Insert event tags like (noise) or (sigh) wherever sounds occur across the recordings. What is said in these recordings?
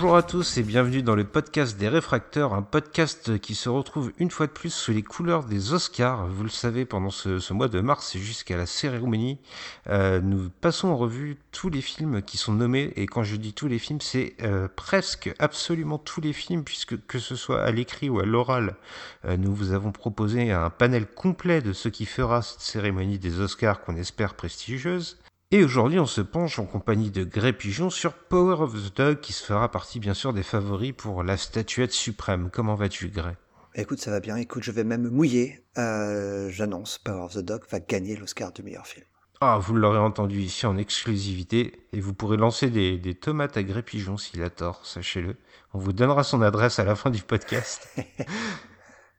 Bonjour à tous et bienvenue dans le podcast des réfracteurs, un podcast qui se retrouve une fois de plus sous les couleurs des Oscars. Vous le savez, pendant ce, mois de mars jusqu'à la cérémonie, euh, nous passons en revue tous les films qui sont nommés. Et quand je dis tous les films, c'est euh, presque absolument tous les films, puisque que ce soit à l'écrit ou à l'oral, euh, nous vous avons proposé un panel complet de ce qui fera cette cérémonie des Oscars qu'on espère prestigieuse. Et aujourd'hui, on se penche en compagnie de Grey Pigeon sur Power of the Dog, qui se fera partie bien sûr des favoris pour la statuette suprême. Comment vas-tu, Grey? Écoute, ça va bien. Écoute, je vais même mouiller. Euh, j'annonce, Power of the Dog va gagner l'Oscar du meilleur film. Ah, vous l'aurez entendu ici en exclusivité, et vous pourrez lancer des, des tomates à Grey Pigeon s'il a tort, sachez-le. On vous donnera son adresse à la fin du podcast. (laughs)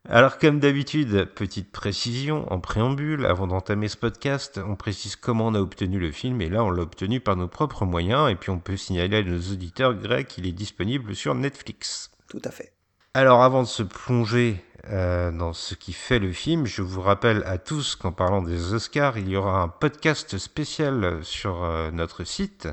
Alors comme d'habitude, petite précision en préambule, avant d'entamer ce podcast, on précise comment on a obtenu le film, et là on l'a obtenu par nos propres moyens, et puis on peut signaler à nos auditeurs grecs qu'il est disponible sur Netflix. Tout à fait. Alors avant de se plonger euh, dans ce qui fait le film, je vous rappelle à tous qu'en parlant des Oscars, il y aura un podcast spécial sur euh, notre site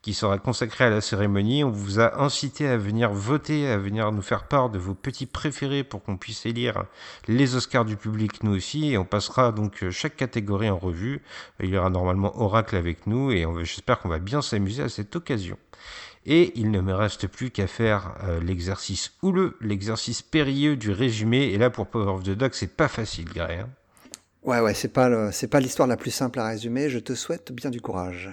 qui sera consacré à la cérémonie. On vous a incité à venir voter, à venir nous faire part de vos petits préférés pour qu'on puisse élire les Oscars du public nous aussi. Et on passera donc chaque catégorie en revue. Il y aura normalement Oracle avec nous et j'espère qu'on va bien s'amuser à cette occasion. Et il ne me reste plus qu'à faire euh, l'exercice houleux, l'exercice périlleux du résumé. Et là, pour Power of the Dog, c'est pas facile, Gray. Hein. ouais, ouais, c'est pas, c'est pas l'histoire la plus simple à résumer. Je te souhaite bien du courage.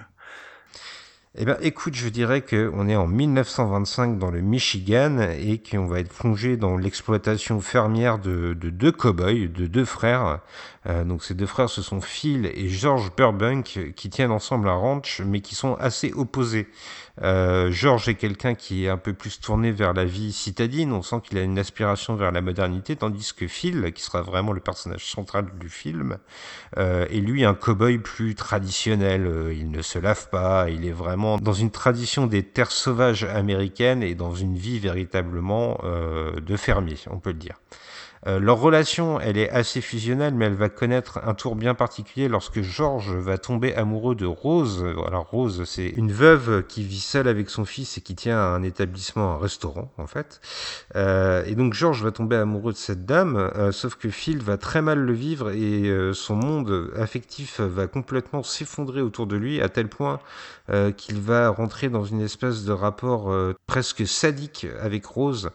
Eh bien, écoute, je dirais qu'on est en 1925 dans le Michigan et qu'on va être plongé dans l'exploitation fermière de, deux cow-boys, de deux frères. Euh, donc, ces deux frères, ce sont Phil et George Burbank qui tiennent ensemble un ranch, mais qui sont assez opposés. Euh, George est quelqu'un qui est un peu plus tourné vers la vie citadine, on sent qu'il a une aspiration vers la modernité, tandis que Phil, qui sera vraiment le personnage central du film, euh, est lui un cow-boy plus traditionnel. Euh, il ne se lave pas, il est vraiment dans une tradition des terres sauvages américaines et dans une vie véritablement euh, de fermier, on peut le dire. Euh, leur relation, elle est assez fusionnelle, mais elle va connaître un tour bien particulier lorsque George va tomber amoureux de Rose. Alors Rose, c'est une veuve qui vit seule avec son fils et qui tient un établissement, un restaurant en fait. Euh, et donc George va tomber amoureux de cette dame, euh, sauf que Phil va très mal le vivre et son monde affectif va complètement s'effondrer autour de lui à tel point qu'il va rentrer dans une espèce de rapport presque sadique avec Rose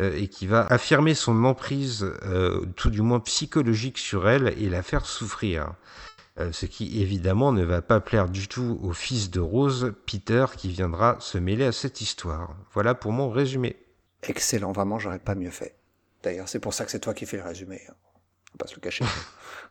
et qui va affirmer son emprise, euh, tout du moins psychologique sur elle, et la faire souffrir. Euh, ce qui évidemment ne va pas plaire du tout au fils de Rose, Peter, qui viendra se mêler à cette histoire. Voilà pour mon résumé. Excellent, vraiment, j'aurais pas mieux fait. D'ailleurs, c'est pour ça que c'est toi qui fais le résumé. Hein. On va pas se le cacher. (laughs)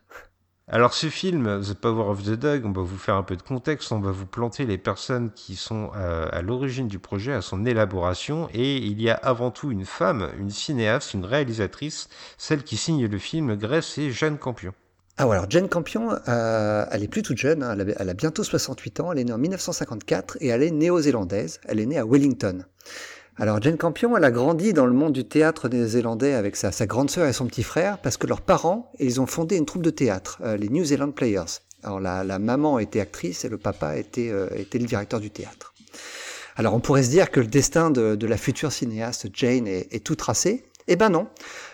Alors ce film, The Power of the Dog, on va vous faire un peu de contexte, on va vous planter les personnes qui sont euh, à, l'origine du projet, à son élaboration, et il y a avant tout une femme, une cinéaste, une réalisatrice, celle qui signe le film Grèce, c'est Jeanne Campion. Ah alors Jeanne Campion, euh, elle est plus toute jeune, hein, elle, a, bientôt 68 ans, elle est née en 1954 et elle est néo-zélandaise, elle est née à Wellington. Alors Jane Campion, elle a grandi dans le monde du théâtre néo-zélandais avec sa, grande sœur et son petit frère parce que leurs parents, ils ont fondé une troupe de théâtre, euh, les New Zealand Players. Alors la, maman était actrice et le papa était, euh, était le directeur du théâtre. Alors on pourrait se dire que le destin de, la future cinéaste Jane est, tout tracé. Eh ben non,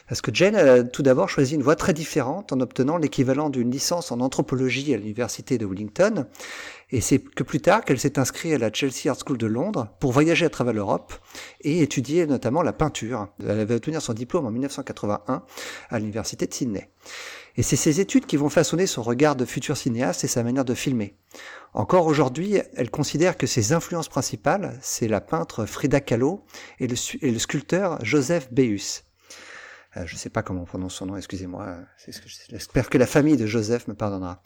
parce que Jane a tout d'abord choisi une voie très différente en obtenant l'équivalent d'une licence en anthropologie à l'université de Wellington. Et c'est que plus tard qu'elle s'est inscrite à la Chelsea Art School de Londres pour voyager à travers l'Europe et étudier notamment la peinture. Elle avait obtenu son diplôme en 1981 à l'université de Sydney. Et c'est ces études qui vont façonner son regard de futur cinéaste et sa manière de filmer. Encore aujourd'hui, elle considère que ses influences principales, c'est la peintre Frida Kahlo et le, sculpteur Joseph. Euh, je ne sais pas comment on prononce son nom, excusez-moi. J'espère que la famille de Joseph me pardonnera.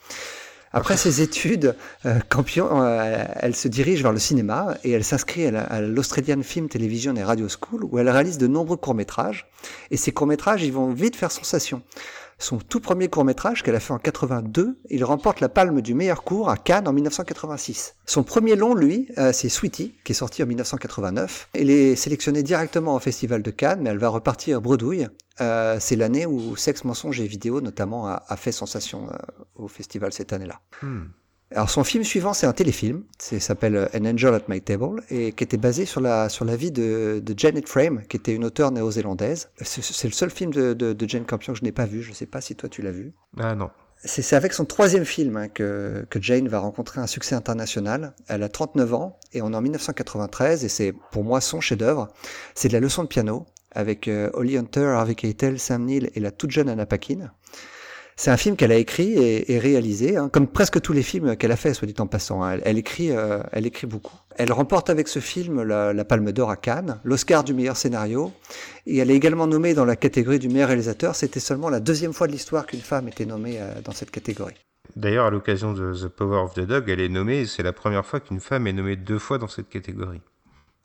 Après ses études, euh, Campion, euh, elle se dirige vers le cinéma et elle s'inscrit à l'Australian Film Television et Radio School où elle réalise de nombreux courts-métrages. Et ces courts-métrages, ils vont vite faire sensation. Son tout premier court-métrage qu'elle a fait en 82, il remporte la palme du meilleur court à Cannes en 1986. Son premier long, lui, euh, c'est Sweetie, qui est sorti en 1989. Elle est sélectionnée directement au Festival de Cannes, mais elle va repartir bredouille. Euh, c'est l'année où Sexe, Mensonge et Vidéo, notamment, a, fait sensation euh, au festival cette année-là. Hmm. Alors son film suivant, c'est un téléfilm, ça s'appelle An Angel at My Table, et qui était basé sur la, sur la vie de, de Janet Frame, qui était une auteure néo-zélandaise. C'est le seul film de, de, de Jane Campion que je n'ai pas vu, je ne sais pas si toi tu l'as vu. Ah non. C'est avec son troisième film hein, que, que, Jane va rencontrer un succès international. Elle a 39 ans et on est en 1993 et c'est pour moi son chef-d'œuvre. C'est de la leçon de piano avec euh, Holly Hunter, Harvey Keitel, Sam Neill et la toute jeune Anna Paquin. C'est un film qu'elle a écrit et, réalisé, hein, comme presque tous les films qu'elle a fait, soit dit en passant. Hein. Elle, écrit, euh, elle écrit beaucoup. Elle remporte avec ce film la, Palme d'Or à Cannes, l'Oscar du meilleur scénario, et elle est également nommée dans la catégorie du meilleur réalisateur. C'était seulement la deuxième fois de l'histoire qu'une femme était nommée euh, dans cette catégorie. D'ailleurs, à l'occasion de The Power of the Dog, elle est nommée, c'est la première fois qu'une femme est nommée deux fois dans cette catégorie.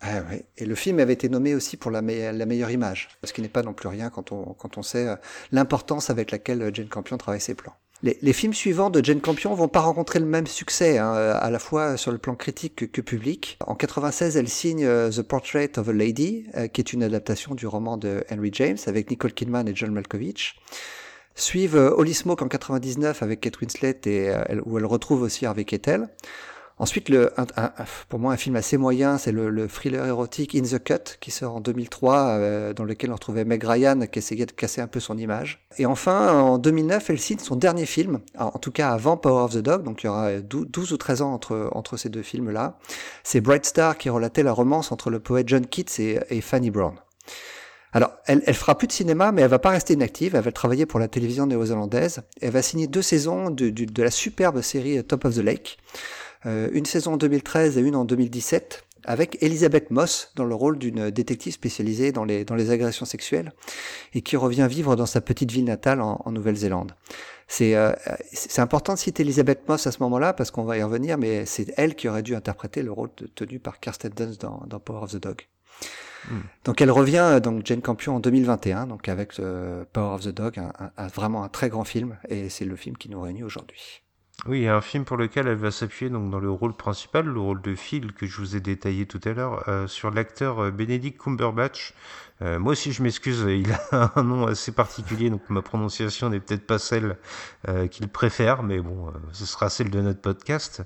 Ah. Et le film avait été nommé aussi pour la, meilleure image, ce qui n'est pas non plus rien quand on, sait euh, l'importance avec laquelle euh, Jane Campion travaille ses plans. Les, films suivants de Jane Campion vont pas rencontrer le même succès, hein, euh, à la fois sur le plan critique que, public. En 96, elle signe The Portrait of a Lady, qui est une adaptation du roman de Henry James avec Nicole Kidman et John Malkovich. Suivent Holy Smoke en 99 avec Kate Winslet et où elle retrouve aussi Harvey Keitel. Ensuite, le, pour moi, un film assez moyen, c'est le, thriller érotique In the Cut, qui sort en 2003, euh, dans lequel on retrouvait Meg Ryan, qui essayait de casser un peu son image. Et enfin, en 2009, elle signe son dernier film, en tout cas avant Power of the Dog, donc il y aura 12, ou 13 ans entre, entre ces deux films-là. C'est Bright Star qui relatait la romance entre le poète John Keats et, Fanny Brown. Alors, elle, elle fera plus de cinéma, mais elle va pas rester inactive. Elle va travailler pour la télévision néo-zélandaise. Elle va signer deux saisons de, de la superbe série Top of the Lake. Euh, une saison en 2013 et une en 2017 avec Elisabeth Moss dans le rôle d'une détective spécialisée dans les, dans les agressions sexuelles et qui revient vivre dans sa petite ville natale en, Nouvelle-Zélande. C'est euh, c'est important de citer Elisabeth Moss à ce moment-là parce qu'on va y revenir, mais c'est elle qui aurait dû interpréter le rôle tenu par Kirsten Dunst dans, dans Power of the Dog. Hmm. Donc elle revient euh, donc Jane Campion en 2021 donc avec Power of the Dog, un, vraiment un très grand film et c'est le film qui nous réunit aujourd'hui. Oui, un film pour lequel elle va s'appuyer donc dans le rôle principal, le rôle de Phil que je vous ai détaillé tout à l'heure, euh, sur l'acteur euh, Benedict Cumberbatch. Euh, moi aussi, je m'excuse, il a (laughs) un nom assez particulier, donc ma prononciation n'est peut-être pas celle qu'il préfère, mais bon, ce sera celle de notre podcast.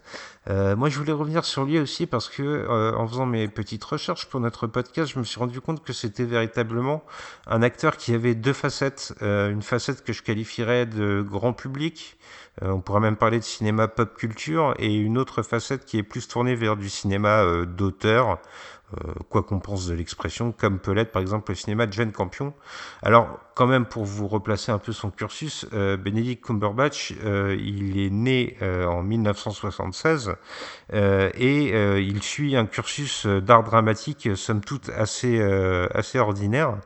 moi, je voulais revenir sur lui aussi parce que, en faisant mes petites recherches pour notre podcast, je me suis rendu compte que c'était véritablement un acteur qui avait deux facettes, une facette que je qualifierais de grand public euh, on pourrait même parler de cinéma pop culture et une autre facette qui est plus tournée vers du cinéma euh, d'auteur, euh, quoi qu'on pense de l'expression, comme peut l'être par exemple le cinéma de Jane Campion. Alors quand même pour vous replacer un peu son cursus, euh, Benedict Cumberbatch, euh, il est né en 1976 et il suit un cursus d'art dramatique somme toute assez, assez ordinaire.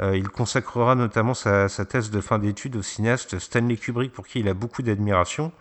il consacrera notamment sa, sa thèse de fin d'études au cinéaste Stanley Kubrick pour qui il a beaucoup d'admiration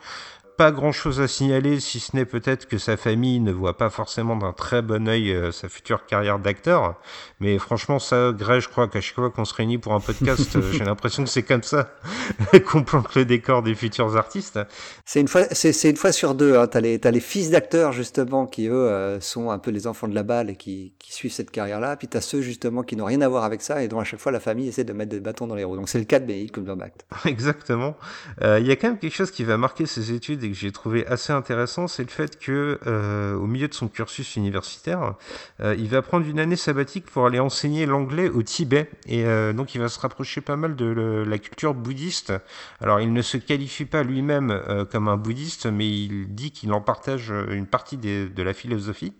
pas grand chose à signaler, si ce n'est peut-être que sa famille ne voit pas forcément d'un très bon oeil euh, sa future carrière d'acteur. Mais franchement, ça, Greg, je crois qu'à chaque fois qu'on se réunit pour un podcast, (laughs) euh, j'ai l'impression que c'est comme ça (laughs) qu'on plante le décor des futurs artistes. C'est une fois, c'est, une fois sur deux. Hein. T'as les, t'as les fils d'acteurs justement qui eux euh, sont un peu les enfants de la balle et qui, qui suivent cette carrière-là. Puis t'as ceux justement qui n'ont rien à voir avec ça et dont à chaque fois la famille essaie de mettre des bâtons dans les roues. Donc c'est le cas de Benedict Cumberbatch. (laughs) Exactement. Il y a quand même quelque chose qui va marquer ses études et que j'ai trouvé assez intéressant, c'est le fait que euh, au milieu de son cursus universitaire, euh, il va prendre une année sabbatique pour aller enseigner l'anglais au Tibet et euh, donc il va se rapprocher pas mal de la culture bouddhiste. Alors il ne se qualifie pas lui-même comme un bouddhiste, mais il dit qu'il en partage une partie de la philosophie.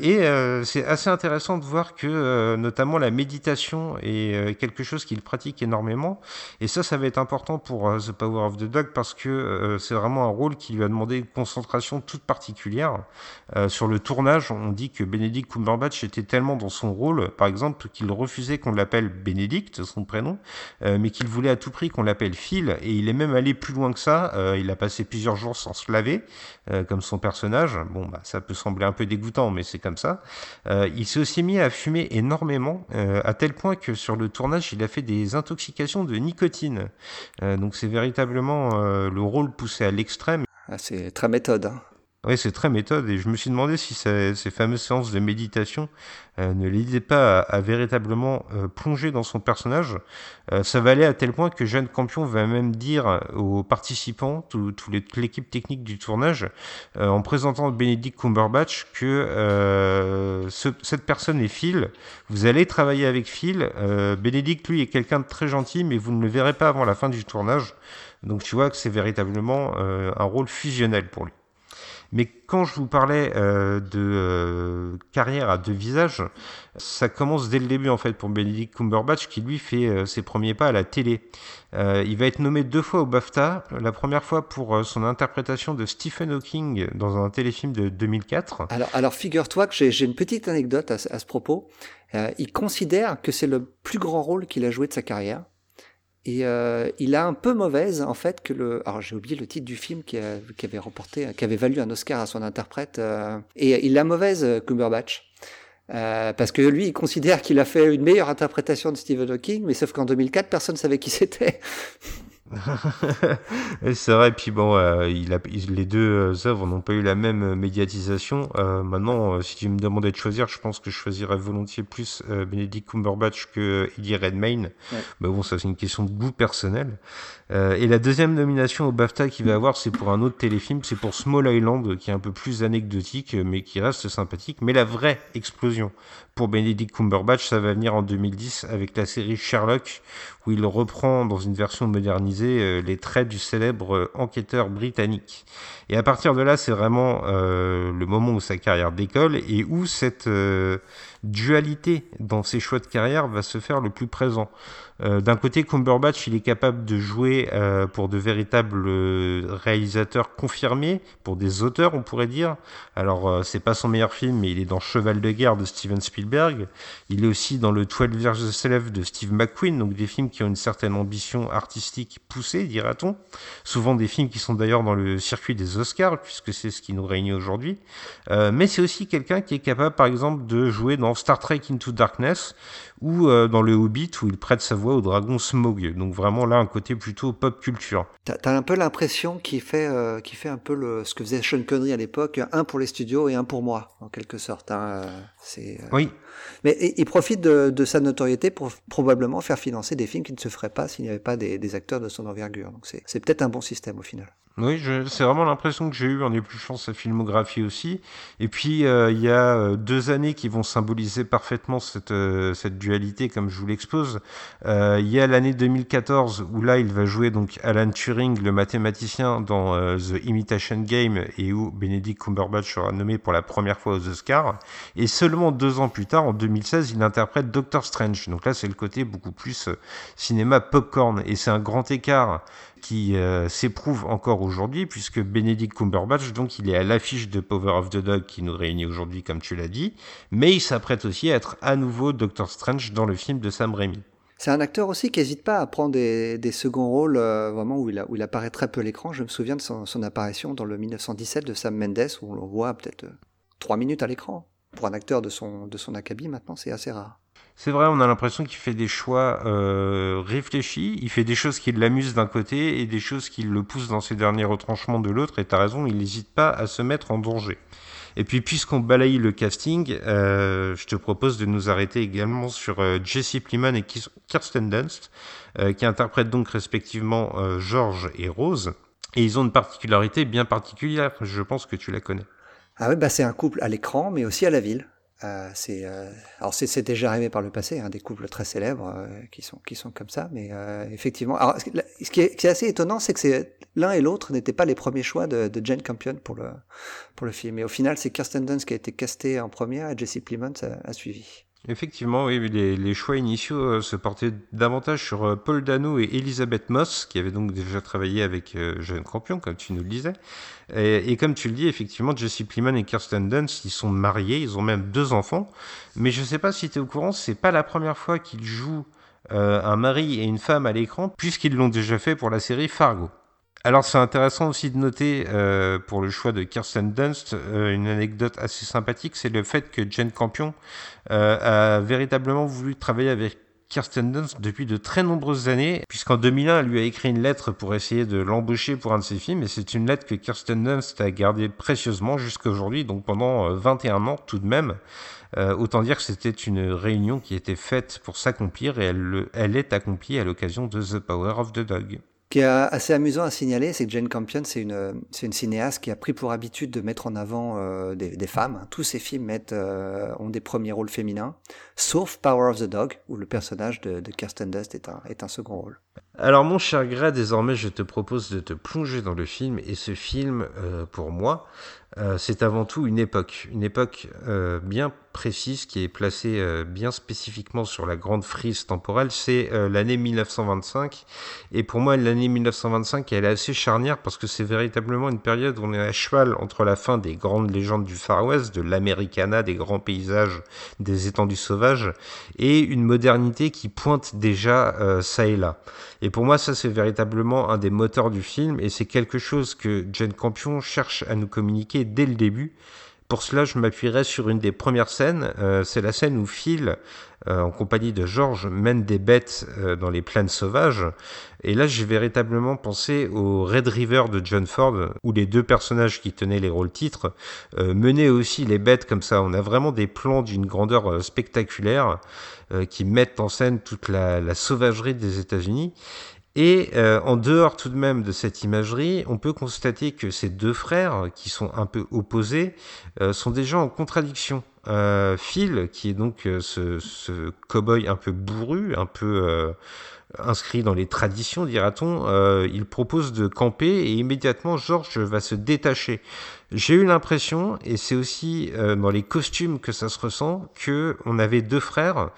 Et c'est assez intéressant de voir que notamment la méditation est quelque chose qu'il pratique énormément. Et ça, ça va être important pour The Power of the Dog parce que c'est vraiment un rôle qui lui a demandé une concentration toute particulière. Euh, sur le tournage, on dit que Benedict Cumberbatch était tellement dans son rôle, par exemple, qu'il refusait qu'on l'appelle Benedict, son prénom, euh, mais qu'il voulait à tout prix qu'on l'appelle Phil, et il est même allé plus loin que ça. Euh, il a passé plusieurs jours sans se laver, comme son personnage. Bon, bah, ça peut sembler un peu dégoûtant, mais c'est comme ça. Il s'est aussi mis à fumer énormément, à tel point que sur le tournage, il a fait des intoxications de nicotine. Donc c'est véritablement le rôle poussé à l'extrême. Ah, c'est très méthode. Hein. Oui, c'est très méthode et je me suis demandé si ça- ces fameuses séances de méditation euh, ne l'aidaient pas à, véritablement euh, plonger dans son personnage. Euh, ça va aller à tel point que Jeanne Campion va même dire aux participants, toute l'équipe technique du tournage, en présentant Benedict Cumberbatch, que ce- cette personne est Phil. Vous allez travailler avec Phil. Benedict, lui, est quelqu'un de très gentil, mais vous ne le verrez pas avant la fin du tournage. Donc tu vois que c'est véritablement euh, un rôle fusionnel pour lui. Mais quand je vous parlais euh, de euh, carrière à deux visages, ça commence dès le début en fait pour Benedict Cumberbatch qui lui fait euh, ses premiers pas à la télé. Euh, il va être nommé deux fois au BAFTA, la première fois pour son interprétation de Stephen Hawking dans un téléfilm de 2004. Alors, alors figure-toi que j'ai une petite anecdote à, à ce propos. Il considère que c'est le plus grand rôle qu'il a joué de sa carrière. Et euh, il a un peu mauvaise en fait que le. Alors j'ai oublié le titre du film qui, avait remporté, qui avait valu un Oscar à son interprète. euh, et il a mauvaise euh, Cumberbatch. Euh, parce que lui, il considère qu'il a fait une meilleure interprétation de Stephen Hawking, mais sauf qu'en 2004, personne savait qui (laughs) c'était. (laughs) Et c'est vrai, puis bon, euh, il a, il- les deux euh, œuvres n'ont pas eu la même euh, médiatisation. Euh, maintenant, si tu me demandais de choisir, je pense que je choisirais volontiers plus euh, Benedict Cumberbatch que Eddie Redmayne. Ouais. Mais bon, ça c'est une question de goût personnel. Et la deuxième nomination au BAFTA qu'il va avoir, c'est pour un autre téléfilm, c'est pour Small Island, qui est un peu plus anecdotique, mais qui reste sympathique. Mais la vraie explosion pour Benedict Cumberbatch, ça va venir en 2010 avec la série Sherlock, où il reprend dans une version modernisée euh, les traits du célèbre euh, enquêteur britannique. Et à partir de là, c'est vraiment euh, le moment où sa carrière décolle et où cette dualité dans ses choix de carrière va se faire le plus présent. Euh, D'un côté, Cumberbatch, il est capable de jouer euh, pour de véritables euh, réalisateurs confirmés, pour des auteurs, on pourrait dire. Alors, c'est pas son meilleur film, mais il est dans Cheval de guerre de Steven Spielberg. Il est aussi dans le 12 Years a Slave de Steve McQueen, donc des films qui ont une certaine ambition artistique poussée, dira-t-on. Souvent des films qui sont d'ailleurs dans le circuit des Oscars, puisque c'est ce qui nous réunit aujourd'hui. Mais c'est aussi quelqu'un qui est capable, par exemple, de jouer dans Star Trek Into Darkness ou dans Le Hobbit, où il prête sa au dragon Smaug. Donc vraiment là, un côté plutôt pop culture. T'as as un peu l'impression qu'il fait, euh, fait un peu le, ce que faisait Sean Connery à l'époque, un pour les studios et un pour moi, en quelque sorte. Hein. euh, Oui, Mais il il profite de, de sa notoriété pour probablement faire financer des films qui ne se feraient pas s'il n'y avait pas des, des acteurs de son envergure. Donc c'est peut-être un bon système au final. Oui, c'est vraiment l'impression que j'ai eue en épluchant sa filmographie aussi. Et puis, euh, il y a euh, deux années qui vont symboliser parfaitement cette, euh, cette dualité, comme je vous l'expose. Il y a l'année 2014, où là, il va jouer donc Alan Turing, le mathématicien, dans The Imitation Game, et où Benedict Cumberbatch sera nommé pour la première fois aux Oscars. Et seulement deux ans plus tard, en 2016, il interprète Doctor Strange. Donc là, c'est le côté beaucoup plus cinéma popcorn. Et c'est un grand écart qui euh, s'éprouve encore aujourd'hui, puisque Benedict Cumberbatch, donc, il est à l'affiche de Power of the Dog qui nous réunit aujourd'hui, comme tu l'as dit, mais il s'apprête aussi à être à nouveau Doctor Strange dans le film de Sam Raimi. C'est un acteur aussi qui n'hésite pas à prendre des, seconds rôles euh, vraiment où il, a- où il apparaît très peu à l'écran. Je me souviens de son, son apparition dans le 1917 de Sam Mendes où on le voit peut-être euh, trois minutes à l'écran. Pour un acteur de son, de son acabit, maintenant, c'est assez rare. C'est vrai, on a l'impression qu'il fait des choix euh, réfléchis, il fait des choses qui l'amusent d'un côté et des choses qui le poussent dans ses derniers retranchements de l'autre, et t'as raison, il n'hésite pas à se mettre en danger. Et puis, puisqu'on balaye le casting, euh, je te propose de nous arrêter également sur euh, Jesse Plemons et Kirsten Dunst, qui interprètent donc respectivement George et Rose. Et ils ont une particularité bien particulière, je pense que tu la connais. Ah oui, bah c'est un couple à l'écran, mais aussi à la ville. Euh, c'est euh, alors c'est déjà arrivé par le passé, hein, des couples très célèbres euh, qui sont qui sont comme ça, mais euh, effectivement. Alors ce qui est, ce qui est assez étonnant, c'est que l'un et l'autre n'étaient pas les premiers choix de, de Jane Campion pour le pour le film. Et au final, c'est Kirsten Dunst qui a été castée en première et Jesse Plemons a, a suivi. Effectivement, oui, les, les choix initiaux euh, se portaient davantage sur euh, Paul Dano et Elisabeth Moss, qui avaient donc déjà travaillé avec euh, Jeune Campion, comme tu nous le disais. Et, comme tu le dis, effectivement, Jesse Plemons et Kirsten Dunst, ils sont mariés, ils ont même deux enfants. Mais je ne sais pas si tu es au courant, c'est pas la première fois qu'ils jouent euh, un mari et une femme à l'écran, puisqu'ils l'ont déjà fait pour la série Fargo. Alors c'est intéressant aussi de noter euh, pour le choix de Kirsten Dunst euh, une anecdote assez sympathique, c'est le fait que Jane Campion euh, a véritablement voulu travailler avec Kirsten Dunst depuis de très nombreuses années, puisqu'en 2001, elle lui a écrit une lettre pour essayer de l'embaucher pour un de ses films, et c'est une lettre que Kirsten Dunst a gardée précieusement jusqu'à aujourd'hui, donc pendant 21 ans tout de même. Autant dire que c'était une réunion qui était faite pour s'accomplir, et elle, elle est accomplie à l'occasion de The Power of the Dog qui est assez amusant à signaler, c'est que Jane Campion, c'est une, cinéaste qui a pris pour habitude de mettre en avant euh, des, femmes. Tous ses films euh, ont des premiers rôles féminins, sauf Power of the Dog, où le personnage de, Kirsten Dust est un second rôle. Alors mon cher Gray, désormais je te propose de te plonger dans le film, et ce film, euh, pour moi, euh, c'est avant tout une époque, une époque euh, bien précise qui est placée bien spécifiquement sur la grande frise temporelle, c'est l'année 1925. Et pour moi, l'année 1925, elle est assez charnière parce que c'est véritablement une période où on est à cheval entre la fin des grandes légendes du Far West, de l'Americana, des grands paysages, des étendues sauvages, et une modernité qui pointe déjà ça et là. Et pour moi, ça c'est véritablement un des moteurs du film, et c'est quelque chose que Jane Campion cherche à nous communiquer dès le début. Pour cela, je m'appuierai sur une des premières scènes. Euh, c'est la scène où Phil, euh, en compagnie de George, mène des bêtes euh, dans les plaines sauvages. Et là, j'ai véritablement pensé au Red River de John Ford, où les deux personnages qui tenaient les rôles titres menaient aussi les bêtes comme ça. On a vraiment des plans d'une grandeur spectaculaire qui mettent en scène toute la, sauvagerie des États-Unis. Et euh, en dehors tout de même de cette imagerie, on peut constater que ces deux frères, qui sont un peu opposés, euh, sont déjà en contradiction. Euh, Phil, qui est donc euh, ce, ce cow-boy un peu bourru, un peu euh, inscrit dans les traditions, dira-t-on, euh, il propose de camper et immédiatement George va se détacher. J'ai eu l'impression, et c'est aussi dans les costumes que ça se ressent, que on avait deux frères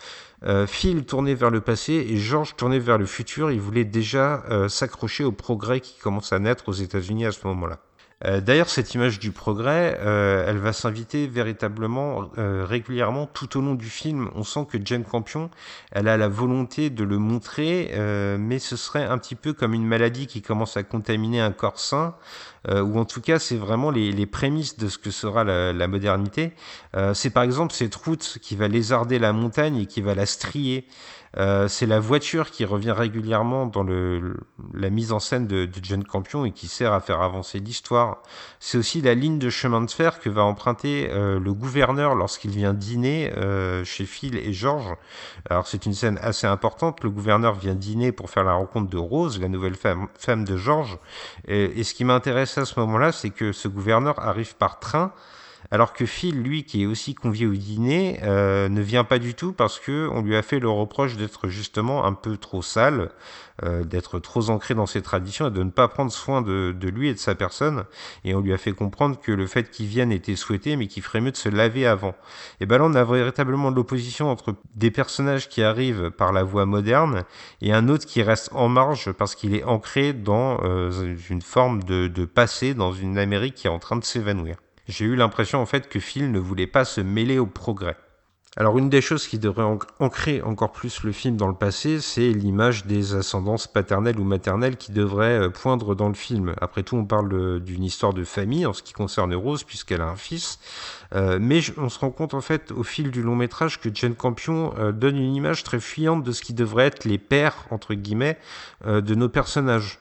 euh, Phil tourné vers le passé et George tourné vers le futur. Il voulait déjà euh, s'accrocher au progrès qui commence à naître aux États-Unis à ce moment-là. Euh, D'ailleurs, cette image du progrès, euh, elle va s'inviter véritablement euh, régulièrement tout au long du film. On sent que Jane Campion, elle a la volonté de le montrer, mais ce serait un petit peu comme une maladie qui commence à contaminer un corps sain, ou en tout cas, c'est vraiment les, prémices de ce que sera la, modernité. C'est par exemple cette route qui va lézarder la montagne et qui va la strier. Euh, c'est la voiture qui revient régulièrement dans le, la mise en scène de, de John Campion et qui sert à faire avancer l'histoire. C'est aussi la ligne de chemin de fer que va emprunter euh, le gouverneur lorsqu'il vient dîner euh, chez Phil et George. Alors c'est une scène assez importante. Le gouverneur vient dîner pour faire la rencontre de Rose, la nouvelle femme, femme de George. Et, et ce qui m'intéresse à ce moment-là, c'est que ce gouverneur arrive par train alors que Phil, lui, qui est aussi convié au dîner, euh, ne vient pas du tout parce que on lui a fait le reproche d'être justement un peu trop sale, euh, d'être trop ancré dans ses traditions et de ne pas prendre soin de, lui et de sa personne. Et on lui a fait comprendre que le fait qu'il vienne était souhaité, mais qu'il ferait mieux de se laver avant. Et ben là, on a véritablement l'opposition entre des personnages qui arrivent par la voie moderne et un autre qui reste en marge parce qu'il est ancré dans euh, une forme de passé, dans une Amérique qui est en train de s'évanouir j'ai eu l'impression en fait que Phil ne voulait pas se mêler au progrès. Alors une des choses qui devrait ancrer encore plus le film dans le passé, c'est l'image des ascendances paternelles ou maternelles qui devrait poindre dans le film. Après tout, on parle d'une histoire de famille en ce qui concerne Rose, puisqu'elle a un fils. Euh, mais on se rend compte en fait au fil du long métrage que Jane Campion euh, donne une image très fuyante de ce qui devrait être les pères, entre guillemets, euh, de nos personnages.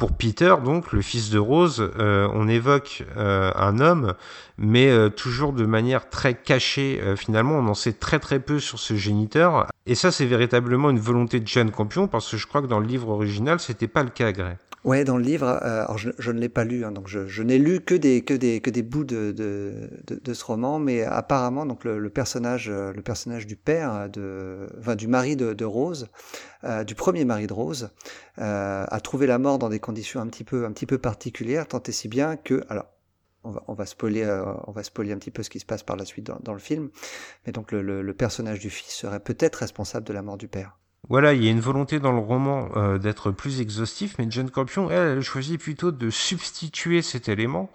Pour Peter, donc, le fils de Rose, euh, on évoque euh, un homme, mais euh, toujours de manière très cachée. finalement, on en sait très très peu sur ce géniteur. Et ça, c'est véritablement une volonté de Jane Campion, parce que je crois que dans le livre original, c'était pas le cas, Gray. Ouais, dans le livre, euh, alors je, je, ne l'ai pas lu, hein, donc je, je n'ai lu que des que des que des bouts de de, de, ce roman, mais apparemment donc le, le, personnage le personnage du père de enfin du mari de, de Rose, euh, du premier mari de Rose, euh, a trouvé la mort dans des conditions un petit peu un petit peu particulières, tant et si bien que alors on va, on va spoiler, euh, on va spoiler un petit peu ce qui se passe par la suite dans, dans le film. Mais donc le, le, le personnage du fils serait peut-être responsable de la mort du père. Voilà, il y a une volonté dans le roman euh, d'être plus exhaustif, mais Jane Campion, elle, elle choisit plutôt de substituer cet élément.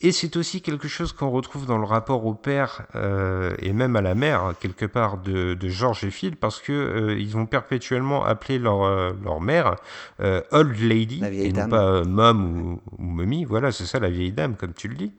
Et c'est aussi quelque chose qu'on retrouve dans le rapport au père euh, et même à la mère, quelque part, de, de George et Phil, parce que euh, ils ont perpétuellement appelé leur, euh, leur mère euh, Old Lady, et non pas euh, Mom ou, ou Mommy. Voilà, c'est ça, la vieille dame, comme tu le dis.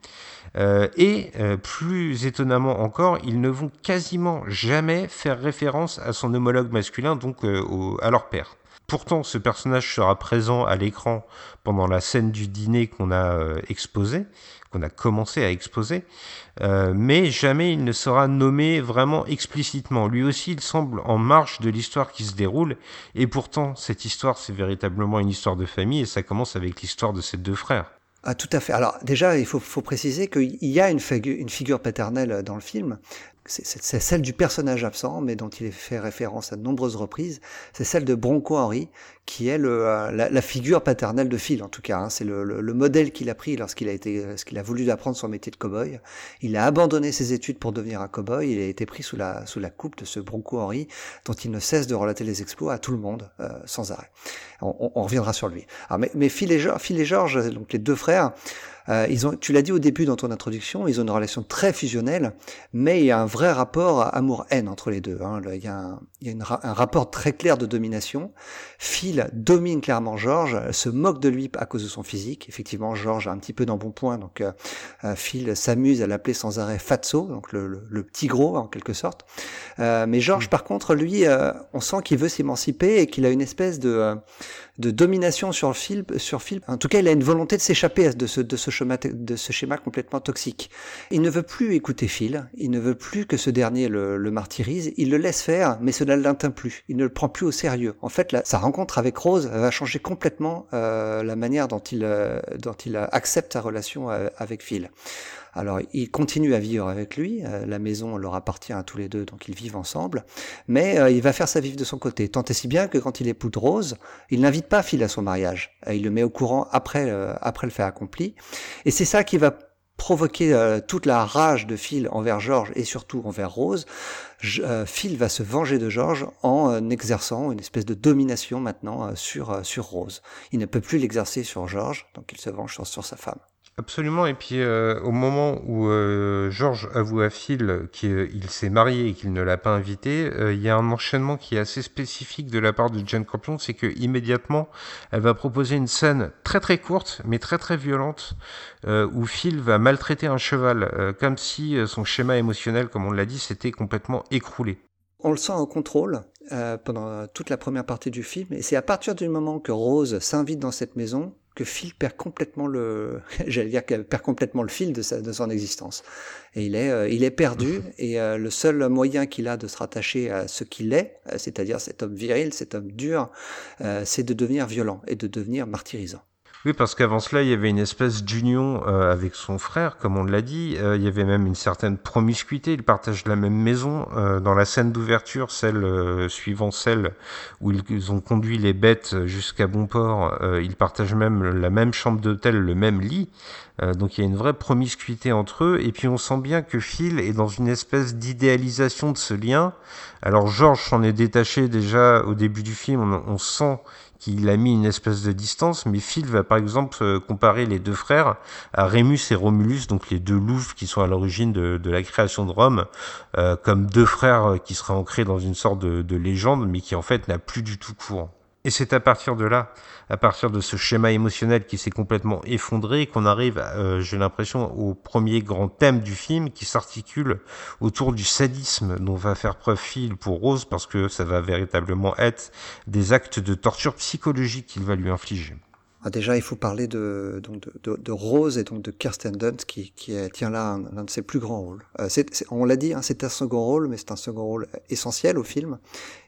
Euh, et euh, plus étonnamment encore, ils ne vont quasiment jamais faire référence à son homologue masculin, donc euh, au- à leur père. Pourtant, ce personnage sera présent à l'écran pendant la scène du dîner qu'on a euh, exposé, qu'on a commencé à exposer, euh, mais jamais il ne sera nommé vraiment explicitement. Lui aussi, il semble en marge de l'histoire qui se déroule, et pourtant, cette histoire, c'est véritablement une histoire de famille, et ça commence avec l'histoire de ses deux frères. Ah, tout à fait. Alors déjà, il faut, préciser qu'il y a une figure paternelle dans le film. C'est- celle du personnage absent, mais dont il est fait référence à de nombreuses reprises. C'est celle de Bronco Henry, qui est le, euh, la, la figure paternelle de Phil, en tout cas. hein. C'est le, le- le modèle qu'il a pris lorsqu'il a été, lorsqu'il a voulu apprendre son métier de cow-boy. Il a abandonné ses études pour devenir un cow-boy. Il a été pris sous la, sous la coupe de ce Bronco Henry, dont il ne cesse de relater les exploits à tout le monde, euh, sans arrêt. On, on- on reviendra sur lui. Alors, mais, mais Phil et, Phil et George, donc les deux frères, euh, ils ont, tu l'as dit au début dans ton introduction, ils ont une relation très fusionnelle, mais il y a un vrai rapport amour-haine entre les deux. hein. Il y a, un, il y a une ra- un rapport très clair de domination. Phil domine clairement George, se moque de lui à cause de son physique. Effectivement, George a un petit peu d'embonpoint, donc euh, euh, Phil s'amuse à l'appeler sans arrêt Fatso, donc le, le- le petit gros en quelque sorte. Euh, mais George, par contre, lui, on sent qu'il veut s'émanciper et qu'il a une espèce de, de domination sur Phil, sur Phil. En tout cas, il a une volonté de s'échapper de ce, de, ce schéma, de ce schéma complètement toxique. Il ne veut plus écouter Phil, il ne veut plus que ce dernier le, le martyrise, il le laisse faire, mais cela ne l'atteint plus, il ne le prend plus au sérieux. En fait, sa rencontre avec Rose va changer complètement euh, la manière dont il, euh, dont il accepte sa relation euh, avec Phil. Alors, il continue à vivre avec lui. euh, la maison leur appartient à tous les deux, donc ils vivent ensemble. Mais euh, il va faire sa vie de son côté. Tant et si bien que quand il épouse Rose, il n'invite pas Phil à son mariage. Euh, il le met au courant après, euh, après le fait accompli. Et c'est ça qui va provoquer euh, toute la rage de Phil envers George et surtout envers Rose. Phil va se venger de George en exerçant une espèce de domination maintenant sur, sur Rose. Il ne peut plus l'exercer sur George, donc il se venge sur, sur sa femme. Absolument, et puis euh, au moment où euh, Georges avoue à Phil qu'il s'est marié et qu'il ne l'a pas invité, euh, il y a un enchaînement qui est assez spécifique de la part de Jane Campion, c'est que immédiatement elle va proposer une scène très très courte mais très très violente euh, où Phil va maltraiter un cheval, euh, comme si euh, son schéma émotionnel, comme on l'a dit, s'était complètement écroulé. On le sent en contrôle euh, pendant toute la première partie du film, et c'est à partir du moment que Rose s'invite dans cette maison que Phil perd complètement le, (laughs) j'allais dire perd complètement le fil de, sa, de son existence. Et il est, euh, il est perdu, (laughs) et euh, le seul moyen qu'il a de se rattacher à ce qu'il est, euh, c'est-à-dire cet homme viril, cet homme dur, euh, c'est de devenir violent et de devenir martyrisant. Oui, parce qu'avant cela, il y avait une espèce d'union euh, avec son frère, comme on l'a dit. Euh, il y avait même une certaine promiscuité. Ils partagent la même maison. Euh, dans la scène d'ouverture, celle euh, suivant celle où ils, ont conduit les bêtes jusqu'à Bonport, euh, ils partagent même la même chambre d'hôtel, le même lit. Euh, donc il y a une vraie promiscuité entre eux. Et puis on sent bien que Phil est dans une espèce d'idéalisation de ce lien. Alors George s'en est détaché déjà au début du film. On, sent qu'il a mis une espèce de distance, mais Phil va par exemple euh, comparer les deux frères à Rémus et Romulus, donc les deux louves qui sont à l'origine de, la création de Rome, euh, comme deux frères qui seraient ancrés dans une sorte de, de légende, mais qui en fait n'a plus du tout cours. Et c'est à partir de là, à partir de ce schéma émotionnel qui s'est complètement effondré, qu'on arrive, euh, j'ai l'impression, au premier grand thème du film qui s'articule autour du sadisme dont va faire preuve Phil pour Rose, parce que ça va véritablement être des actes de torture psychologique qu'il va lui infliger. Ah, déjà, il faut parler de, Rose et donc de Kirsten Dunst qui, tient là un, un, de ses plus grands rôles. Euh, on l'a dit, hein, c'est un second rôle, mais c'est un second rôle essentiel au film.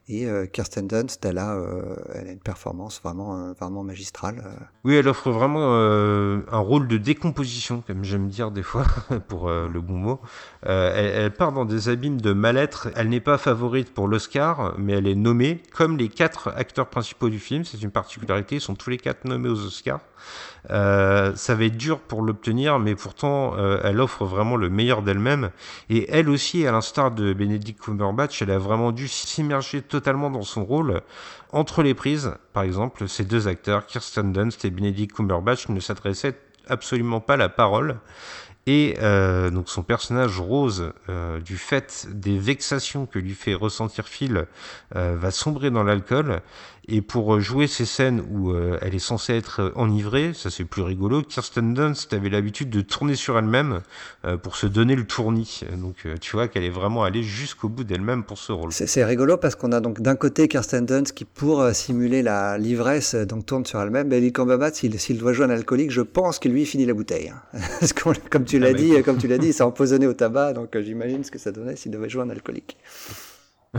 Et euh, Kirsten Dunst, elle a, euh, elle a une performance vraiment, euh, vraiment magistrale. Oui, elle offre vraiment un rôle de décomposition, comme j'aime dire des fois, (laughs) pour le bon mot. Elle, elle, part dans des abîmes de mal-être. Elle n'est pas favorite pour l'Oscar, mais elle est nommée, comme les quatre acteurs principaux du film. C'est une particularité, ils sont tous les quatre nommés aux Oscars. Euh, ça va être dur pour l'obtenir, mais pourtant, euh, elle offre vraiment le meilleur d'elle-même. Et elle aussi, à l'instar de Benedict Cumberbatch, elle a vraiment dû s'immerger totalement dans son rôle. Entre les prises, par exemple, ces deux acteurs, Kirsten Dunst et Benedict Cumberbatch, ne s'adressaient absolument pas la parole. Et euh, donc son personnage Rose, du fait des vexations que lui fait ressentir Phil, va sombrer dans l'alcool. Et pour jouer ces scènes où euh, elle est censée être enivrée, ça c'est plus rigolo, Kirsten Dunst avait l'habitude de tourner sur elle-même euh, pour se donner le tournis. Donc euh, tu vois qu'elle est vraiment allée jusqu'au bout d'elle-même pour ce rôle. C'est rigolo parce qu'on a donc d'un côté Kirsten Dunst qui pour simuler la l'ivresse donc tourne sur elle-même, mais Lee Cumberbatch s'il doit jouer un alcoolique, je pense que lui finit la bouteille. Hein. (laughs) parce que comme tu l'as ah, dit, comme tu l'as dit, (laughs) il s'est empoisonné au tabac, donc j'imagine ce que ça donnait s'il devait jouer un alcoolique. (laughs)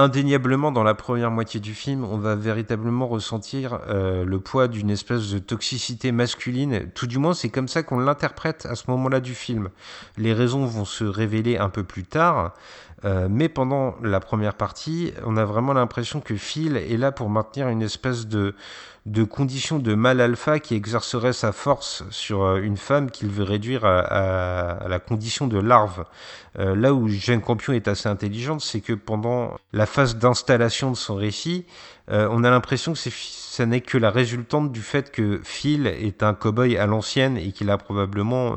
indéniablement dans la première moitié du film, on va véritablement ressentir euh, le poids d'une espèce de toxicité masculine. Tout du moins, c'est comme ça qu'on l'interprète à ce moment-là du film. Les raisons vont se révéler un peu plus tard, euh, mais pendant la première partie, on a vraiment l'impression que Phil est là pour maintenir une espèce de de conditions de mal alpha qui exercerait sa force sur euh, une femme qu'il veut réduire à, la condition de larve. Euh, là où Jane Campion est assez intelligente, c'est que pendant la phase d'installation de son récit, on a l'impression que ça n'est que la résultante du fait que Phil est un cow-boy à l'ancienne et qu'il a probablement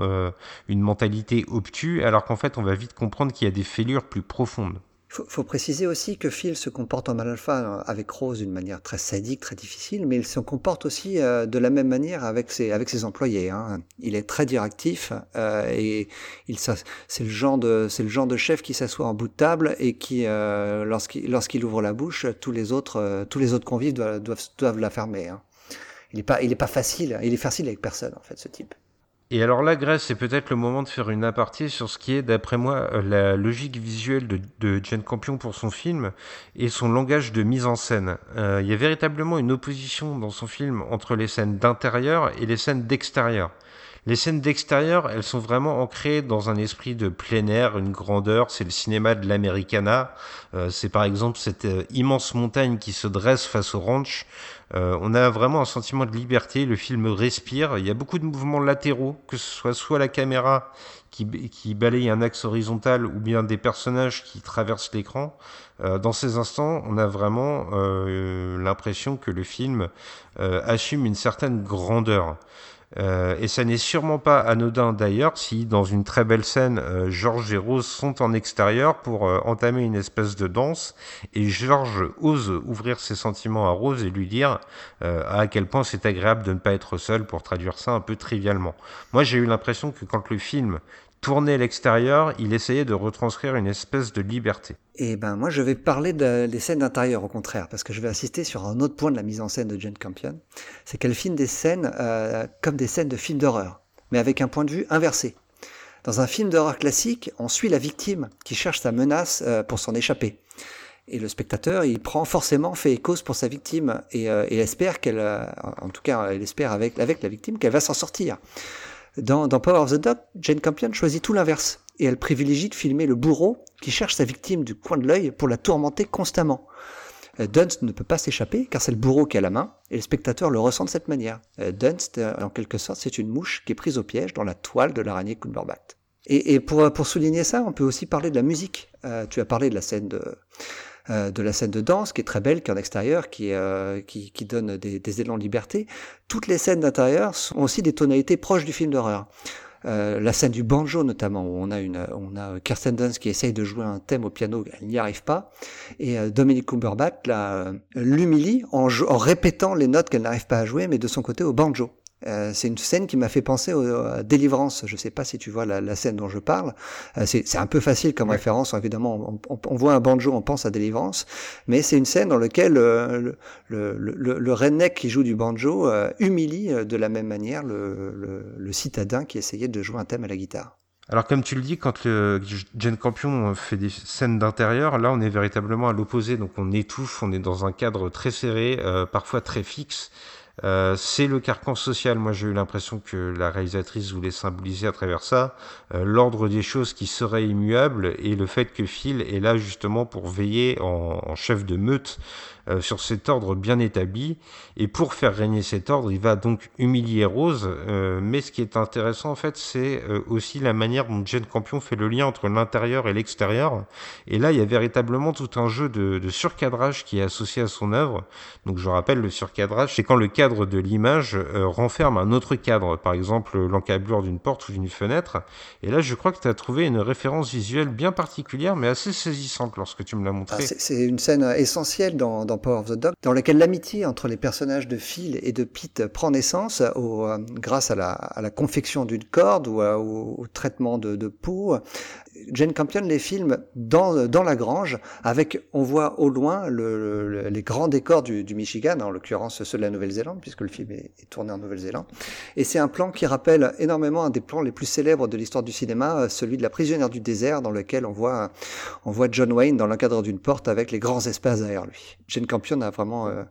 une mentalité obtue, alors qu'en fait on va vite comprendre qu'il y a des fêlures plus profondes. Faut, faut préciser aussi que Phil se comporte en mal alpha euh, avec Rose d'une manière très sadique, très difficile, mais il se comporte aussi euh, de la même manière avec ses, avec ses employés. Hein. Il est très directif euh, et il c'est le genre de c'est le genre de chef qui s'assoit en bout de table et qui euh, lorsqu'il lorsqu'il ouvre la bouche, tous les autres euh, tous les autres convives doivent doivent, doivent la fermer. Hein. Il est pas il est pas facile, il est facile avec personne en fait ce type. Et alors là, Grèce, c'est peut-être le moment de faire une aparté sur ce qui est, d'après moi, euh, la logique visuelle de, Jane Campion pour son film et son langage de mise en scène. Euh, il y a véritablement une opposition dans son film entre les scènes d'intérieur et les scènes d'extérieur. Les scènes d'extérieur, elles sont vraiment ancrées dans un esprit de plein air, une grandeur. C'est le cinéma de l'Americana. Euh, c'est par exemple cette euh, immense montagne qui se dresse face au ranch. Euh, on a vraiment un sentiment de liberté. Le film respire. Il y a beaucoup de mouvements latéraux, que ce soit soit la caméra qui, qui balaye un axe horizontal ou bien des personnages qui traversent l'écran. dans ces instants, on a vraiment l'impression que le film assume une certaine grandeur. Euh, et ça n'est sûrement pas anodin d'ailleurs si dans une très belle scène, euh, Georges et Rose sont en extérieur pour euh, entamer une espèce de danse et Georges ose ouvrir ses sentiments à Rose et lui dire à quel point c'est agréable de ne pas être seul pour traduire ça un peu trivialement. Moi j'ai eu l'impression que quand le film tourné à l'extérieur, il essayait de retranscrire une espèce de liberté. Et ben moi je vais parler des scènes d'intérieur au contraire, parce que je vais insister sur un autre point de la mise en scène de Jane Campion, c'est qu'elle filme des scènes euh, comme des scènes de films d'horreur, mais avec un point de vue inversé. Dans un film d'horreur classique, on suit la victime qui cherche sa menace euh, pour s'en échapper. Et le spectateur, il prend forcément fait cause pour sa victime et, euh, et espère qu'elle, en tout cas, elle espère avec la victime qu'elle va s'en sortir. Dans, Power of the Dog, Jane Campion choisit tout l'inverse, et elle privilégie de filmer le bourreau qui cherche sa victime du coin de l'œil pour la tourmenter constamment. Euh, Dunst ne peut pas s'échapper car c'est le bourreau qui a la main et le spectateur le ressent de cette manière. Euh, Dunst, euh, en quelque sorte, c'est une mouche qui est prise au piège dans la toile de l'araignée Cumberbatch. Et, et pour, pour, souligner ça, on peut aussi parler de la musique. tu as parlé de la scène de, euh, de la scène de danse qui est très belle, qui est en extérieur, qui, euh, qui, qui, donne des, des, élans de liberté. Toutes les scènes d'intérieur sont aussi des tonalités proches du film d'horreur. Euh, la scène du banjo notamment où on a une on a Kirsten Dunst qui essaye de jouer un thème au piano elle n'y arrive pas et euh, Dominic Cumberbatch l'humilie en, en répétant les notes qu'elle n'arrive pas à jouer mais de son côté au banjo euh, c'est une scène qui m'a fait penser à Délivrance. Je sais pas si tu vois la, scène dont je parle. Euh, c'est un peu facile comme référence. Évidemment, on, voit un banjo, on pense à Délivrance, mais c'est une scène dans laquelle euh, le, le, le, redneck qui joue du banjo humilie de la même manière le, citadin qui essayait de jouer un thème à la guitare. Alors comme tu le dis, quand le Jane Campion fait des scènes d'intérieur, là on est véritablement à l'opposé, donc on étouffe, on est dans un cadre très serré, euh, parfois très fixe. Euh, c'est le carcan social. Moi, j'ai eu l'impression que la réalisatrice voulait symboliser à travers ça euh, l'ordre des choses qui serait immuable et le fait que Phil est là justement pour veiller en, en chef de meute euh, sur cet ordre bien établi. Et pour faire régner cet ordre, il va donc humilier Rose. Euh, mais ce qui est intéressant, en fait, c'est euh, aussi la manière dont Jane Campion fait le lien entre l'intérieur et l'extérieur. Et là, il y a véritablement tout un jeu de, surcadrage qui est associé à son œuvre. Donc, je rappelle, le surcadrage, c'est quand le cadre de l'image renferme un autre cadre. Par exemple, l'encablure d'une porte ou d'une fenêtre. Et là, je crois que tu as trouvé une référence visuelle bien particulière, mais assez saisissante lorsque tu me l'as montré. Ah, c'est une scène essentielle dans dans Power of the Dog, dans laquelle l'amitié entre les personnages de Phil et de Pete prend naissance au, euh, grâce à la, confection d'une corde ou au, au, traitement de, peau. Jane Campion les filme dans, la grange, avec, on voit au loin le, le, les grands décors du, Michigan, en l'occurrence ceux de la Nouvelle-Zélande, puisque le film est, est tourné en Nouvelle-Zélande. Et c'est un plan qui rappelle énormément un des plans les plus célèbres de l'histoire du cinéma, celui de la prisonnière du désert, dans lequel on voit, on voit John Wayne dans l'encadre d'une porte avec les grands espaces derrière lui. Jane Campion a vraiment euh,